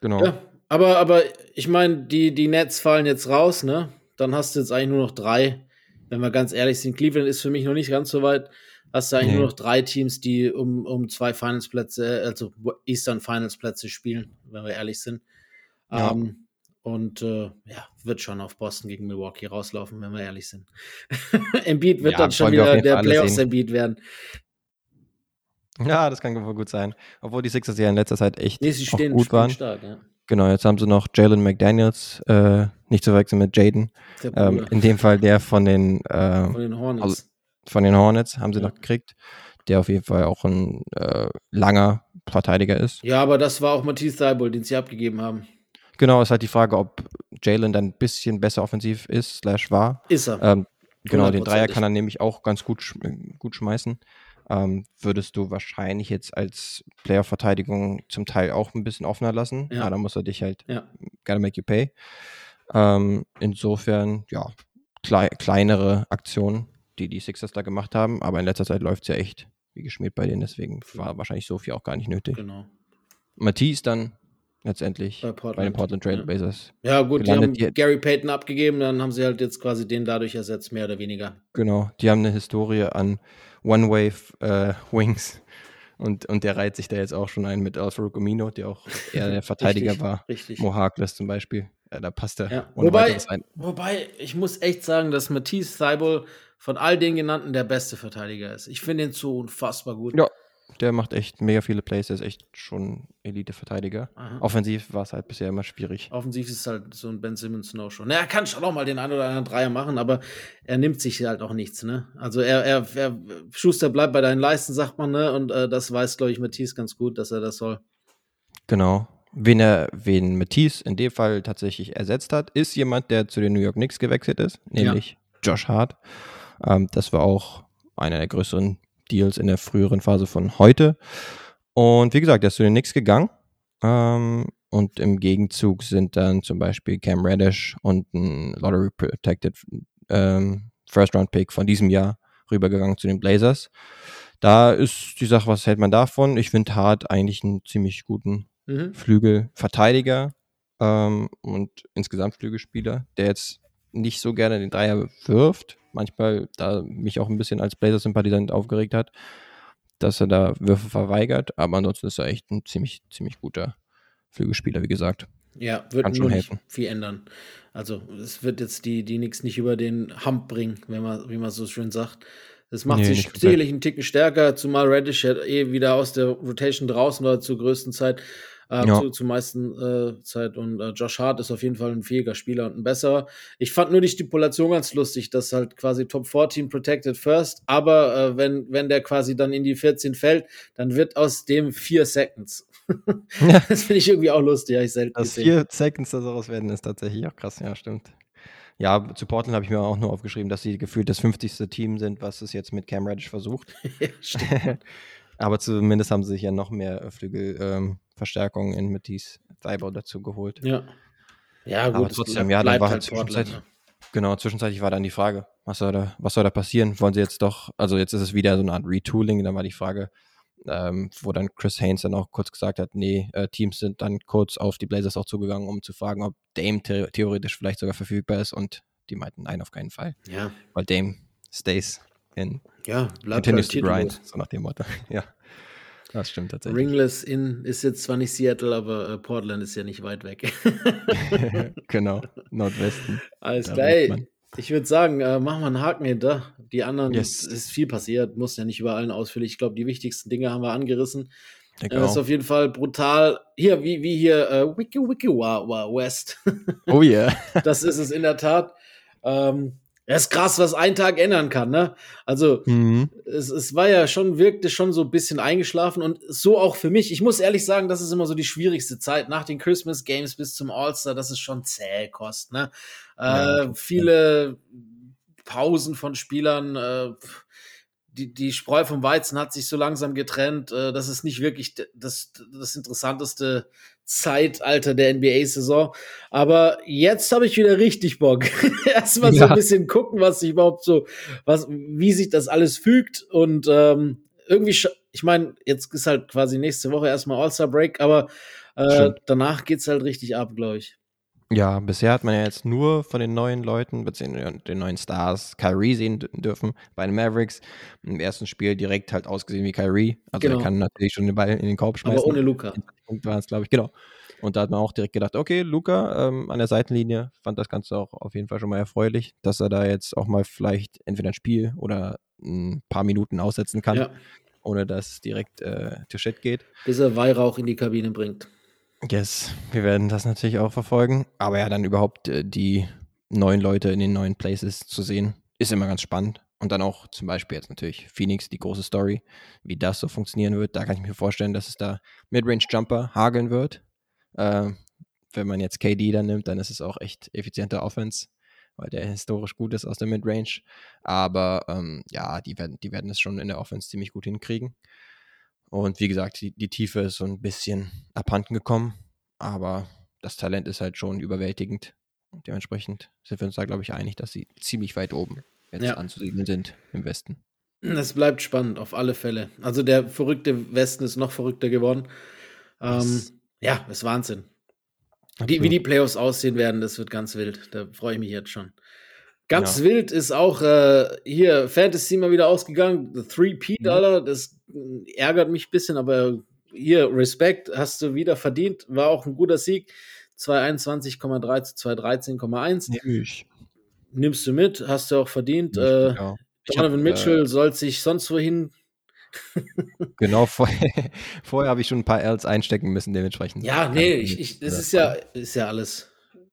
Genau.
Ja, aber, aber ich meine, die, die Nets fallen jetzt raus, ne? Dann hast du jetzt eigentlich nur noch drei. Wenn wir ganz ehrlich sind, Cleveland ist für mich noch nicht ganz so weit. Hast du eigentlich
Nee.
nur noch drei Teams, die um, um zwei Finals-Plätze, also Eastern Finals-Plätze spielen, wenn wir ehrlich sind.
Ja.
Ähm, und äh, ja, wird schon auf Boston gegen Milwaukee rauslaufen, wenn wir ehrlich sind. Embiid wird
Ja,
dann schon wieder der
Fall alle
Playoffs
sehen.
Embiid werden.
Ja, das kann wohl gut sein. Obwohl die Sixers ja in letzter Zeit echt
Nee, sie stehen,
gut waren.
stark, ja.
Genau, jetzt haben sie noch Jalen McDaniels, äh, nicht zu verwechseln mit Jaden. Ähm, in dem Fall der von den äh,
von den Hornets.
also- von den Hornets haben sie
Ja.
noch gekriegt, der auf jeden Fall auch ein äh, langer Verteidiger ist.
ja, aber das war auch Matisse Thibault, den sie abgegeben haben.
Genau, ist halt die Frage, ob Jalen dann ein bisschen besser offensiv ist, slash war.
Ist er.
Ähm, genau, den Dreier kann er nämlich auch ganz gut, sch- gut schmeißen. Ähm, würdest du wahrscheinlich jetzt als Player-Verteidigung zum Teil auch ein bisschen offener lassen.
Ja.
Ja. da muss er dich halt,
Ja.
gotta make you pay. Ähm, insofern, ja, klei kleinere Aktionen, die die Sixers da gemacht haben, aber in letzter Zeit läuft es ja echt wie geschmiert bei denen, deswegen war wahrscheinlich so viel auch gar nicht nötig.
Genau.
Matisse dann letztendlich
Bei
bei,
Portland,
den Portland Trail
ja. Ja, gut, die
Gelandet
haben
die-
Gary Payton abgegeben, dann haben sie halt jetzt quasi den dadurch ersetzt, mehr oder weniger.
Genau, die haben eine Historie an One-Wave-Wings und, und der reiht sich da jetzt auch schon ein mit Alfred Amino, der auch eher der Verteidiger
Richtig,
war.
Richtig.
Mo Harkless zum Beispiel, ja, da passt er.
Ja. Wobei, wobei, ich muss echt sagen, dass Matisse Thibault von all den genannten der beste Verteidiger ist. Ich finde ihn so unfassbar gut.
Ja. Der macht echt mega viele Plays, der ist echt schon Elite-Verteidiger. Offensiv war es halt bisher immer schwierig.
Offensiv ist es halt so ein Ben Simmons No-Show. Na, er kann schon auch mal den einen oder anderen Dreier machen, aber er nimmt sich halt auch nichts, ne? Also er, er, er Schuster bleibt bei deinen Leisten, sagt man, ne? Und äh, das weiß, glaube ich, Matisse ganz gut, dass er das soll.
Genau. Wen er, wen Matisse in dem Fall tatsächlich ersetzt hat, ist jemand, der zu den New York Knicks gewechselt ist, nämlich Josh Hart. Ähm, das war auch einer der größeren Deals in der früheren Phase von heute. Und wie gesagt, er ist zu den Knicks gegangen. Ähm, und im Gegenzug sind dann zum Beispiel Cam Reddish und ein Lottery Protected ähm, First Round Pick von diesem Jahr rübergegangen zu den Blazers. Da ist die Sache, was hält man davon? Ich finde Hart eigentlich einen ziemlich guten
Mhm.
Flügelverteidiger ähm, und insgesamt Flügelspieler, der jetzt nicht so gerne den Dreier wirft. Manchmal, da mich auch ein bisschen als Blazers-Sympathisant aufgeregt hat, dass er da Würfe verweigert. Aber ansonsten ist er echt ein ziemlich, ziemlich guter Flügelspieler, wie gesagt.
Ja, wird
Kann
nur
schon
nicht
helfen.
viel ändern. Also es wird jetzt die, die Knicks nicht über den Hump bringen, wenn man, wie man so schön sagt. Das macht
Nee, komplett.
sicherlich einen Ticken stärker, zumal Reddish ja eh wieder aus der Rotation draußen war zur größten Zeit, äh,
Ja.
zu, zur meisten äh, Zeit. Und äh, Josh Hart ist auf jeden Fall ein fähiger Spieler und ein besserer. Ich fand nur die Stipulation ganz lustig, dass halt quasi Top 14 protected first, aber äh, wenn, wenn der quasi dann in die 14 fällt, dann wird aus dem vier Seconds. Das finde ich irgendwie auch lustig, habe ich selten
Dass
gesehen.
vier Seconds daraus werden, ist tatsächlich auch krass. Ja, stimmt. Ja, zu Portland habe ich mir auch nur aufgeschrieben, dass sie gefühlt das 50. Team sind, was es jetzt mit Cam Reddish versucht.
Ja.
Aber zumindest haben sie sich ja noch mehr Flügelverstärkungen in Matisse Thibault dazu geholt.
Ja. Ja, gut.
Aber trotzdem, ja, dann war halt
Portland,
zwischenzeit-
ne?
Genau, zwischenzeitlich war dann die Frage, was soll da, was soll da passieren? Wollen sie jetzt doch, also jetzt ist es wieder so eine Art Retooling, dann war die Frage, ähm, wo dann Chris Haynes dann auch kurz gesagt hat, nee, äh, Teams sind dann kurz auf die Blazers auch zugegangen, um zu fragen, ob Dame the theoretisch vielleicht sogar verfügbar ist und die meinten, nein, auf keinen Fall,
Ja,
weil Dame stays in
ja, bleibt
continues
halt
to grind, so nach dem Motto. ja, das stimmt tatsächlich.
Ringless in ist jetzt zwar nicht Seattle, aber äh, Portland ist ja nicht weit weg.
genau, Nordwesten.
Alles klar. Ich würde sagen, äh, machen wir einen Haken hinter. Die anderen
Yes.
ist viel passiert, muss ja nicht über allen ausführlich. Ich glaube, die wichtigsten Dinge haben wir angerissen. Das ist auf jeden Fall brutal. Hier, wie, wie hier, äh, Wiki Wiki West.
Oh ja.
Yeah. das ist es in der Tat. Ähm, das ist krass, was ein Tag ändern kann, ne? Also, mhm. es, es war ja schon, wirkte schon so ein bisschen eingeschlafen und so auch für mich. Ich muss ehrlich sagen, das ist immer so die schwierigste Zeit nach den Christmas Games bis zum All-Star. Das ist schon zäh kost, ne? Ja, äh, viele Pausen von Spielern, äh, die, die Spreu vom Weizen hat sich so langsam getrennt. Äh, das ist nicht wirklich das, das interessanteste Zeitalter der NBA-Saison. Aber jetzt habe ich wieder richtig Bock. Erstmal ja. so ein bisschen gucken, was sich überhaupt so, was, wie sich das alles fügt. Und ähm, irgendwie, ich meine, jetzt ist halt quasi nächste Woche erstmal All-Star-Break, aber äh, danach geht's halt richtig ab, glaube ich.
Ja, bisher hat man ja jetzt nur von den neuen Leuten, beziehungsweise den neuen Stars, Kyrie sehen dürfen bei den Mavericks. Im ersten Spiel direkt halt ausgesehen wie Kyrie. Also genau. er kann natürlich schon den Ball in den Korb schmeißen.
Aber ohne Luca.
War es, glaube ich, genau. Und da hat man auch direkt gedacht, okay, Luca ähm, an der Seitenlinie fand das Ganze auch auf jeden Fall schon mal erfreulich, dass er da jetzt auch mal vielleicht entweder ein Spiel oder ein paar Minuten aussetzen kann, ja. ohne dass direkt äh, Tischett geht.
Bis er Weihrauch in die Kabine bringt.
Yes, wir werden das natürlich auch verfolgen. Aber ja, dann überhaupt äh, die neuen Leute in den neuen Places zu sehen, ist immer ganz spannend. Und dann auch zum Beispiel jetzt natürlich Phoenix, die große Story, wie das so funktionieren wird. Da kann ich mir vorstellen, dass es da Midrange-Jumper hageln wird. Äh, wenn man jetzt KD dann nimmt, dann ist es auch echt effizienter Offense, weil der historisch gut ist aus der Midrange. Aber ähm, ja, die werden, die werden es schon in der Offense ziemlich gut hinkriegen. Und wie gesagt, die, die Tiefe ist so ein bisschen abhanden gekommen, aber das Talent ist halt schon überwältigend. Und dementsprechend sind wir uns da, glaube ich, einig, dass sie ziemlich weit oben jetzt ja. anzusiedeln sind im Westen.
Es bleibt spannend, auf alle Fälle. Also der verrückte Westen ist noch verrückter geworden. Ähm, ja, ist Wahnsinn. Die, wie die Playoffs aussehen werden, das wird ganz wild. Da freue ich mich jetzt schon. Ganz ja. wild ist auch äh, hier Fantasy mal wieder ausgegangen. The 3P Dollar, das ärgert mich ein bisschen, aber hier Respekt hast du wieder verdient. War auch ein guter Sieg. 221,3 zu 213,1.
Nimm ich.
Nimmst du mit, hast du auch verdient. Äh, ja. Donovan hab, Mitchell äh, soll sich sonst wohin.
genau, vorher, vorher habe ich schon ein paar Ls einstecken müssen, dementsprechend.
Ja, nee, ich, ich, das ist ja, ist ja alles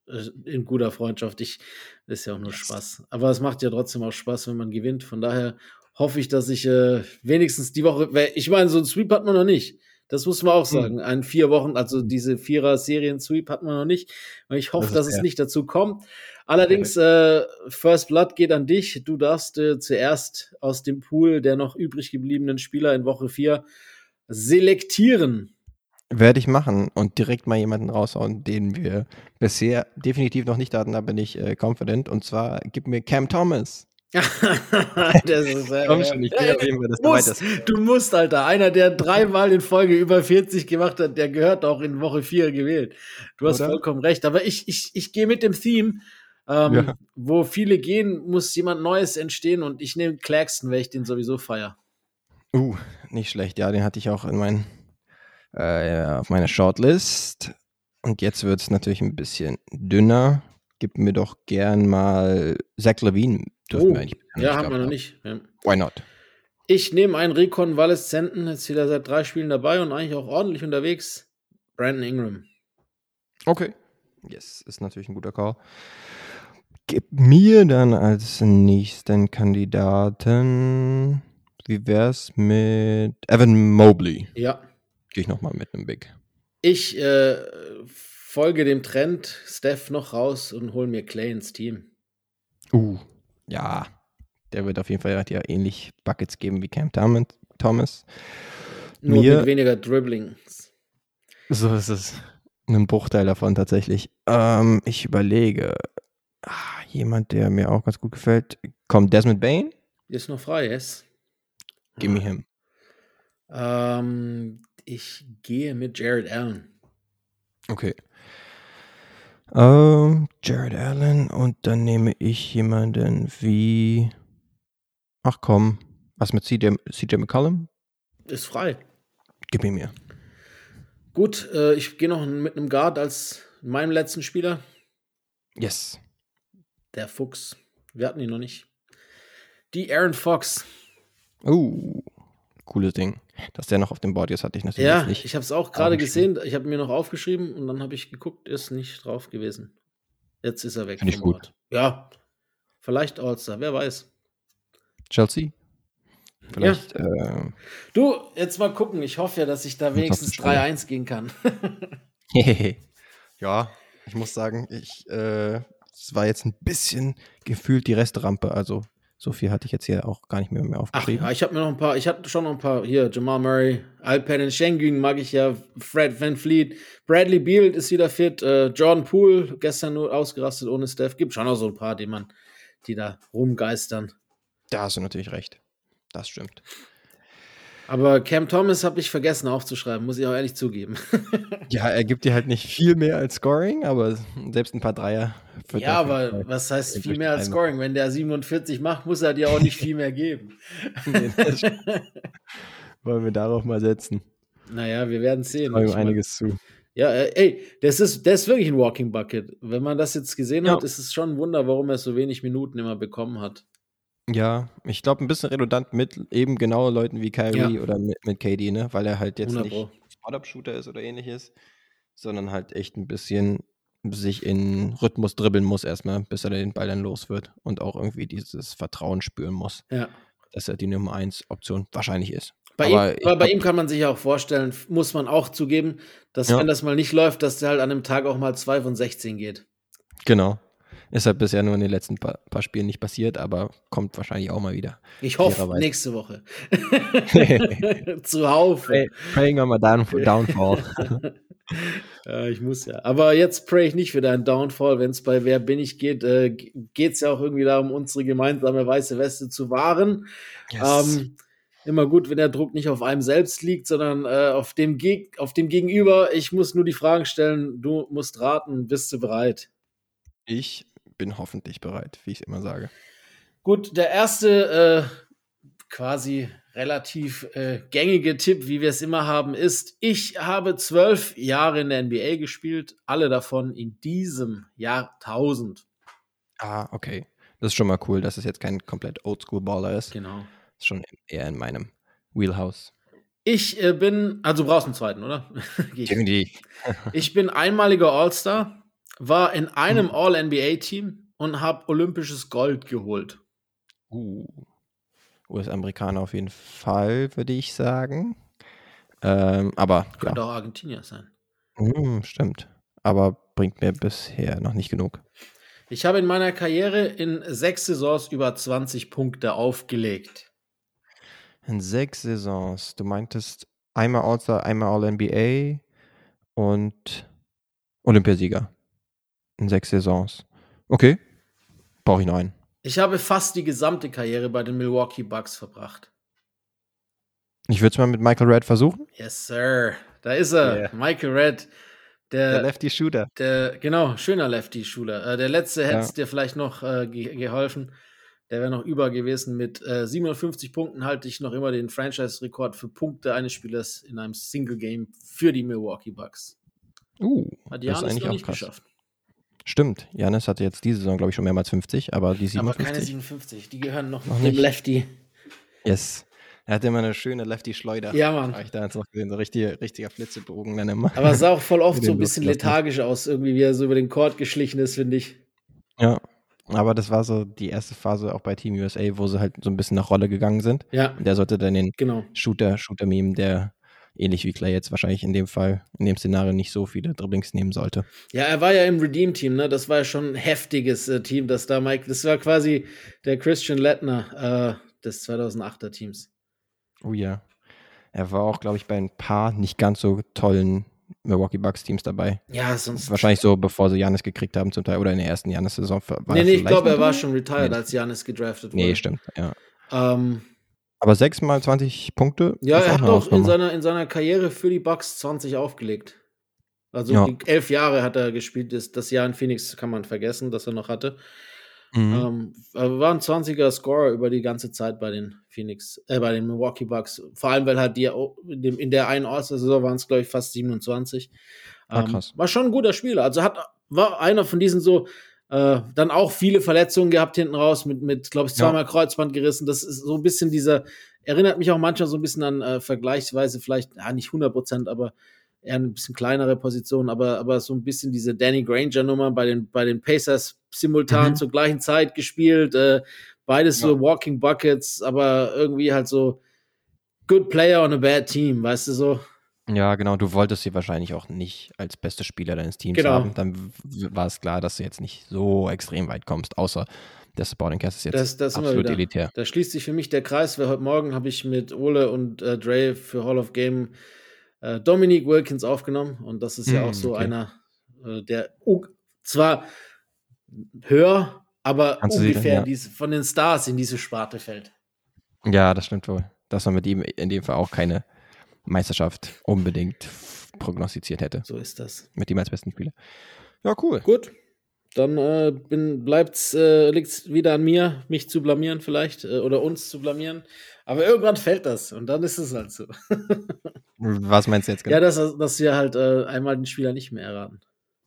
äh, in guter Freundschaft. Ich, ist ja auch nur yes. Spaß. Aber es macht ja trotzdem auch Spaß, wenn man gewinnt. Von daher hoffe ich, dass ich äh, wenigstens die Woche, ich meine, so ein Sweep hat man noch nicht. Das muss man auch hm. sagen. Ein vier Wochen, also diese Vierer-Serien-Sweep hat man noch nicht. Ich hoffe, das dass es nicht dazu kommt. Allerdings, äh, First Blood geht an dich. Du darfst äh, zuerst aus dem Pool der noch übrig gebliebenen Spieler in Woche vier selektieren.
Werde ich machen und direkt mal jemanden raushauen, den wir bisher definitiv noch nicht hatten, da bin ich äh, confident. Und zwar gib mir Cam Thomas.
das ist, äh, Komm schon, ich gehe auf jeden Fall, dass du Du musst, Alter. Einer, der dreimal in Folge über 40 gemacht hat, der gehört auch in Woche 4 gewählt. Du hast Oder? vollkommen recht. Aber ich, ich, ich gehe mit dem Theme. Ähm, ja. Wo viele gehen, muss jemand Neues entstehen und ich nehme Claxton, weil ich den sowieso feier.
Uh, nicht schlecht. Ja, den hatte ich auch in mein, äh, auf meiner Shortlist. Und jetzt wird es natürlich ein bisschen dünner. Gib mir doch gern mal Zach Levine
Dürfen oh, wir eigentlich ja, haben wir noch nicht. Ja.
Why not?
Ich nehme einen Rekonvaleszenten, jetzt wieder seit drei Spielen dabei und eigentlich auch ordentlich unterwegs. Brandon Ingram.
Okay. Yes, ist natürlich ein guter Call. Gib mir dann als nächsten Kandidaten, wie wär's mit Evan Mobley?
Ja.
Gehe ich nochmal mit einem Big.
Ich äh, folge dem Trend, Steph noch raus und hole mir Clay ins Team.
Uh, ja, der wird auf jeden Fall ja ähnlich Buckets geben wie Cam Thomas.
Nur Mir, mit weniger Dribblings.
So ist es. Ein Bruchteil davon tatsächlich. Ähm, ich überlege. Ah, jemand, der mir auch ganz gut gefällt. Kommt Desmond Bain?
Ist noch frei, yes.
Give me him.
Ähm, ich gehe mit Jared Allen.
Okay. Ähm, Jared Allen und dann nehme ich jemanden wie. Ach komm, was mit CJ, CJ McCollum?
Ist frei.
Gib ihn mir.
Gut, äh, ich gehe noch mit einem Guard als meinem letzten Spieler.
Yes.
Der Fuchs. Wir hatten ihn noch nicht. Die Aaron Fox.
Uh, cooles Ding. Dass der noch auf dem Board ist, hatte ich natürlich
Ja,
nicht.
ich habe es auch gerade gesehen. Ich habe mir noch aufgeschrieben und dann habe ich geguckt, ist nicht drauf gewesen. Jetzt ist er weg
Finde ich gut.
Board. Ja, vielleicht All-Star, wer weiß.
Chelsea? Vielleicht, äh,
Du, jetzt mal gucken. Ich hoffe ja, dass ich da wenigstens
auf die Stelle.
3-1 gehen kann.
ja, ich muss sagen, ich, äh, es war jetzt ein bisschen gefühlt die Restrampe. Also, so viel hatte ich jetzt hier auch gar nicht mehr, mehr
Ach
aufgeschrieben.
ja, ich habe mir noch ein paar, ich hatte schon noch ein paar, hier, Jamal Murray, Alperen Schengen mag ich ja, Fred Van Fleet, Bradley Beal ist wieder fit, äh, Jordan Poole, gestern nur ausgerastet ohne Steph, gibt schon noch so ein paar, die man, die da rumgeistern.
Da hast du natürlich recht. Das stimmt.
Aber Cam Thomas habe ich vergessen aufzuschreiben, muss ich auch ehrlich zugeben.
Ja, er gibt dir halt nicht viel mehr als Scoring, aber selbst ein paar Dreier. wird
ja, aber was heißt viel mehr als. Scoring? Wenn der 47 macht, muss er dir auch nicht viel mehr geben.
Nee, Wollen wir darauf mal setzen.
naja, wir werden sehen. Ich
einiges zu.
Ja, äh, ey, das ist, das ist wirklich ein Walking Bucket. Wenn man das jetzt gesehen
Ja.
hat, ist es schon ein Wunder, warum er so wenig Minuten immer bekommen hat.
Ja, ich glaube, ein bisschen redundant mit eben genau Leuten wie Kyrie
Ja.
oder mit, mit KD, ne? Weil er halt jetzt
100
nicht. Spot-Up-Shooter ist oder ähnliches, sondern halt echt ein bisschen sich in Rhythmus dribbeln muss erstmal, bis er den Ball dann los wird und auch irgendwie dieses Vertrauen spüren muss,
Ja.
dass er die Nummer 1 Option wahrscheinlich ist.
Bei,
Aber
ihm, bei ihm kann man sich auch vorstellen, muss man auch zugeben, dass
Ja.
wenn das mal nicht läuft, dass der halt an einem Tag auch mal 2 von 16 geht.
Genau. Ist halt bisher nur in den letzten paar, paar Spielen nicht passiert, aber kommt wahrscheinlich auch mal wieder.
Ich hoffe, nächste Woche. Zuhaufe.
Pray, praying on my down, downfall.
Ja, ich muss ja. Aber jetzt pray ich nicht für deinen Downfall. Wenn es bei Wer bin ich geht, äh, geht es ja auch irgendwie darum, unsere gemeinsame weiße Weste zu wahren. Ähm, immer gut, wenn der Druck nicht auf einem selbst liegt, sondern äh, auf, dem Geg auf dem Gegenüber. Ich muss nur die Fragen stellen. Du musst raten. Bist du bereit?
ich bin hoffentlich bereit, wie ich immer sage.
Gut, der erste äh, quasi relativ äh, gängige Tipp, wie wir es immer haben, ist, ich habe zwölf Jahre in der NBA gespielt, alle davon in diesem Jahrtausend.
Ah, okay. Das ist schon mal cool, dass es jetzt kein komplett Oldschool-Baller ist.
Genau.
Ist schon eher in meinem Wheelhouse.
Ich äh, bin, also du brauchst einen zweiten, oder? Ich. Ich bin einmaliger All-Star, war in einem All-NBA-Team und habe olympisches Gold geholt.
Uh. US-Amerikaner auf jeden Fall, würde ich sagen. Ähm, aber,
Könnte
ja.
auch Argentinier sein.
Hm, stimmt. Aber bringt mir bisher noch nicht genug.
Ich habe in meiner Karriere in sechs Saisons über 20 Punkte aufgelegt.
In sechs Saisons. Du meintest einmal All-Star, einmal All-NBA und Olympiasieger. In sechs Saisons. Okay. Brauche ich noch einen.
Ich habe fast die gesamte Karriere bei den Milwaukee Bucks verbracht.
Ich würde es mal mit Michael Red versuchen.
Yes, sir. Da ist er.
Yeah.
Michael Red. Der,
Lefty Shooter.
der genau, schöner Lefty-Schüler. Äh, der letzte hätte es
Ja.
dir vielleicht noch äh, ge geholfen. Der wäre noch über gewesen. Mit äh, 57 Punkten halte ich noch immer den Franchise-Rekord für Punkte eines Spielers in einem Single-Game für die Milwaukee Bucks.
Uh,
Hat
das ist
Janis
eigentlich auch
nicht
krass.
geschafft.
Stimmt. Janis hatte jetzt diese Saison, glaube ich, schon mehrmals 50, aber die
Aber keine
57.
57. Die gehören noch,
Noch
dem. Lefty.
yes. Er hatte immer eine schöne Lefty-Schleuder.
Ja, Mann.
Habe ich da jetzt noch gesehen. So richtige, richtiger Flitzebogen dann immer.
Aber es sah auch voll oft so ein bisschen lethargisch aus, irgendwie, wie er so über den Court geschlichen ist, finde ich.
Ja. Aber das war so die erste Phase auch bei Team USA, wo sie halt so ein bisschen nach Rolle gegangen sind.
Ja,
Und der sollte dann den
genau.
Shooter, Shooter nehmen, der ähnlich wie Clay jetzt wahrscheinlich in dem Fall, in dem Szenario nicht so viele Dribblings nehmen sollte.
Ja, er war ja im Redeem-Team, ne? Das war ja schon ein heftiges äh, Team, das da Mike. Das war quasi der Christian Lettner äh, des 2008er Teams.
Oh ja. Er war auch, glaube ich, bei ein paar nicht ganz so tollen Milwaukee Bucks Teams dabei.
Ja, sonst.
Wahrscheinlich so, bevor sie Janis gekriegt haben zum Teil oder in der ersten Janis-Saison.
nee, nee, ich glaube, er war schon retired,
Nee.
als Janis gedraftet wurde.
Nee, stimmt, ja.
Ähm,
Aber 6 mal 20 Punkte.
ja, er hat auch in seiner, in seiner Karriere für die Bucks 20 aufgelegt. Also
Ja.
elf Jahre hat er gespielt. Das, das Jahr in Phoenix kann man vergessen, dass er noch hatte.
Mhm.
Ähm, aber war ein 20er Scorer über die ganze Zeit bei den Phoenix, äh, bei den Milwaukee Bucks. Vor allem, weil halt die in, dem, in der einen All-Star-Saison waren es, glaube ich, fast 27.
Ah,
Ähm,
krass.
war schon ein guter Spieler. Also hat, war einer von diesen so Äh, dann auch viele Verletzungen gehabt hinten raus, mit, mit glaube ich, zweimal ja. Kreuzband gerissen. Das ist so ein bisschen dieser, erinnert mich auch manchmal so ein bisschen an äh, vergleichsweise vielleicht, ja, nicht 100 Prozent, aber eher ein bisschen kleinere Position, aber, aber so ein bisschen diese Danny Granger-Nummer bei den, bei den Pacers simultan mhm. zur gleichen Zeit gespielt. Äh, beides ja. so Walking Buckets, aber irgendwie halt so good player on a bad team, weißt du so?
Ja, genau. Du wolltest sie wahrscheinlich auch nicht als beste Spieler deines Teams genau. haben. Dann war es klar, dass du jetzt nicht so extrem weit kommst, außer der Supporting Cast ist jetzt das, das absolut elitär.
Da schließt sich für mich der Kreis, weil heute Morgen habe ich mit Ole und äh, Dre für Hall of Game äh, Dominique Wilkins aufgenommen und das ist ja mm, auch so okay. einer, äh, der uh, zwar höher, aber Kannst ungefähr dann, ja. diese, von den Stars in diese Sparte fällt.
Ja, das stimmt wohl. Dass man mit ihm in dem Fall auch keine Meisterschaft unbedingt prognostiziert hätte.
So ist das.
Mit ihm als besten Spieler. Ja, cool.
Gut. Dann äh, bin, bleibt's, äh, liegt's wieder an mir, mich zu blamieren vielleicht äh, oder uns zu blamieren. Aber irgendwann fällt das und dann ist es halt so.
Was meinst du jetzt
genau? Ja, dass, dass wir halt äh, einmal den Spieler nicht mehr erraten.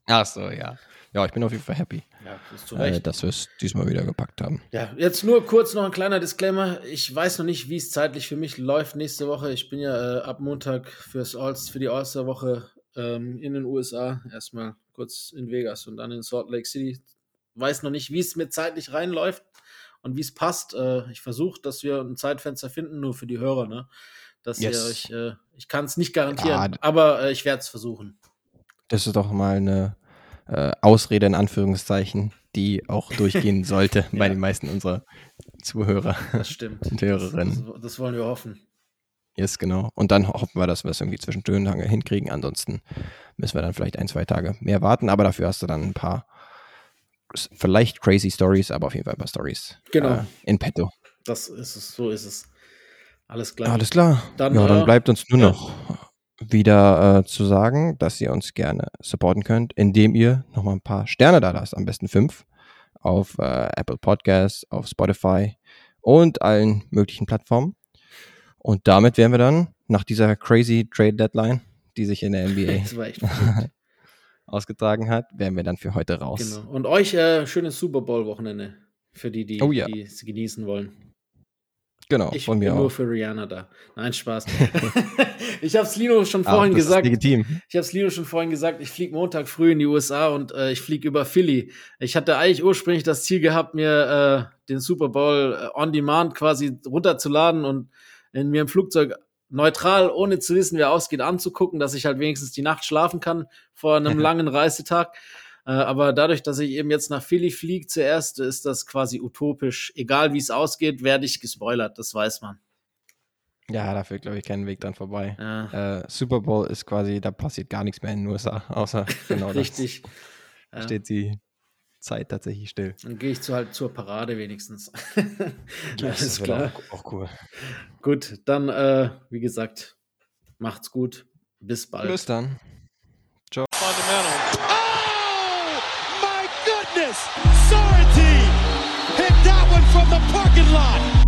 Ach so, ja. Ja, ich bin auf jeden Fall happy, ja, äh, dass wir es diesmal wieder gepackt haben.
Ja, jetzt nur kurz noch ein kleiner Disclaimer. Ich weiß noch nicht, wie es zeitlich für mich läuft nächste Woche. Ich bin ja äh, ab Montag fürs Alls, für die All-Star-Woche ähm, in den USA. Erstmal kurz in Vegas und dann in Salt Lake City. Weiß noch nicht, wie es mir zeitlich reinläuft und wie es passt. Äh, ich versuche, dass wir ein Zeitfenster finden, nur für die Hörer, ne? Dass yes. ihr euch, äh, ich kann es nicht garantieren, ah, aber äh, ich werde es versuchen.
Das ist doch mal eine äh, Ausrede in Anführungszeichen, die auch durchgehen sollte ja. bei den meisten unserer Zuhörer.
Das stimmt.
Und Hörerinnen.
Das, das, wollen wir hoffen.
Yes, genau. Und dann hoffen wir, dass wir es irgendwie zwischen Tür und hinkriegen. Ansonsten müssen wir dann vielleicht ein, zwei Tage mehr warten. Aber dafür hast du dann ein paar, vielleicht crazy Stories, aber auf jeden Fall ein paar Stories
genau. Äh,
in petto.
Das ist es, so ist es. Alles klar.
Alles klar. Dann, ja, dann äh, bleibt uns nur ja. noch wieder äh, zu sagen, dass ihr uns gerne supporten könnt, indem ihr nochmal ein paar Sterne da lasst, am besten fünf, auf äh, Apple Podcasts, auf Spotify und allen möglichen Plattformen. Und damit wären wir dann nach dieser crazy Trade Deadline, die sich in der NBA ausgetragen hat, wären wir dann für heute raus.
Genau. Und euch äh, schönes Super Bowl Wochenende für die, die,
oh, ja.
es genießen wollen.
Genau,
ich von mir bin auch. nur für Rihanna da. Nein, Spaß. ich habe es Lino schon vorhin
ah,
gesagt.
legitim.
Ich habe es Lino schon vorhin gesagt. Ich fliege Montag früh in die USA und äh, ich fliege über Philly. Ich hatte eigentlich ursprünglich das Ziel gehabt, mir äh, den Super Bowl äh, on Demand quasi runterzuladen und in mir im Flugzeug neutral, ohne zu wissen, wer ausgeht, anzugucken, dass ich halt wenigstens die Nacht schlafen kann vor einem langen Reisetag. Äh, aber dadurch, dass ich eben jetzt nach Philly fliege zuerst, ist das quasi utopisch. Egal wie es ausgeht, werde ich gespoilert, das weiß man.
Ja, da führt, glaube ich, keinen Weg dran vorbei. Ja. Äh, Super Bowl ist quasi, da passiert gar nichts mehr in den USA, außer genau
Richtig.
das. Steht die Zeit tatsächlich still.
Dann gehe ich zu, halt zur Parade wenigstens.
ja, das ist klar. Auch, auch, cool.
Gut, dann, äh, wie gesagt, macht's gut. Bis bald.
Bis dann.
Ciao. Goodness! Sorrentine hit that one from the parking lot.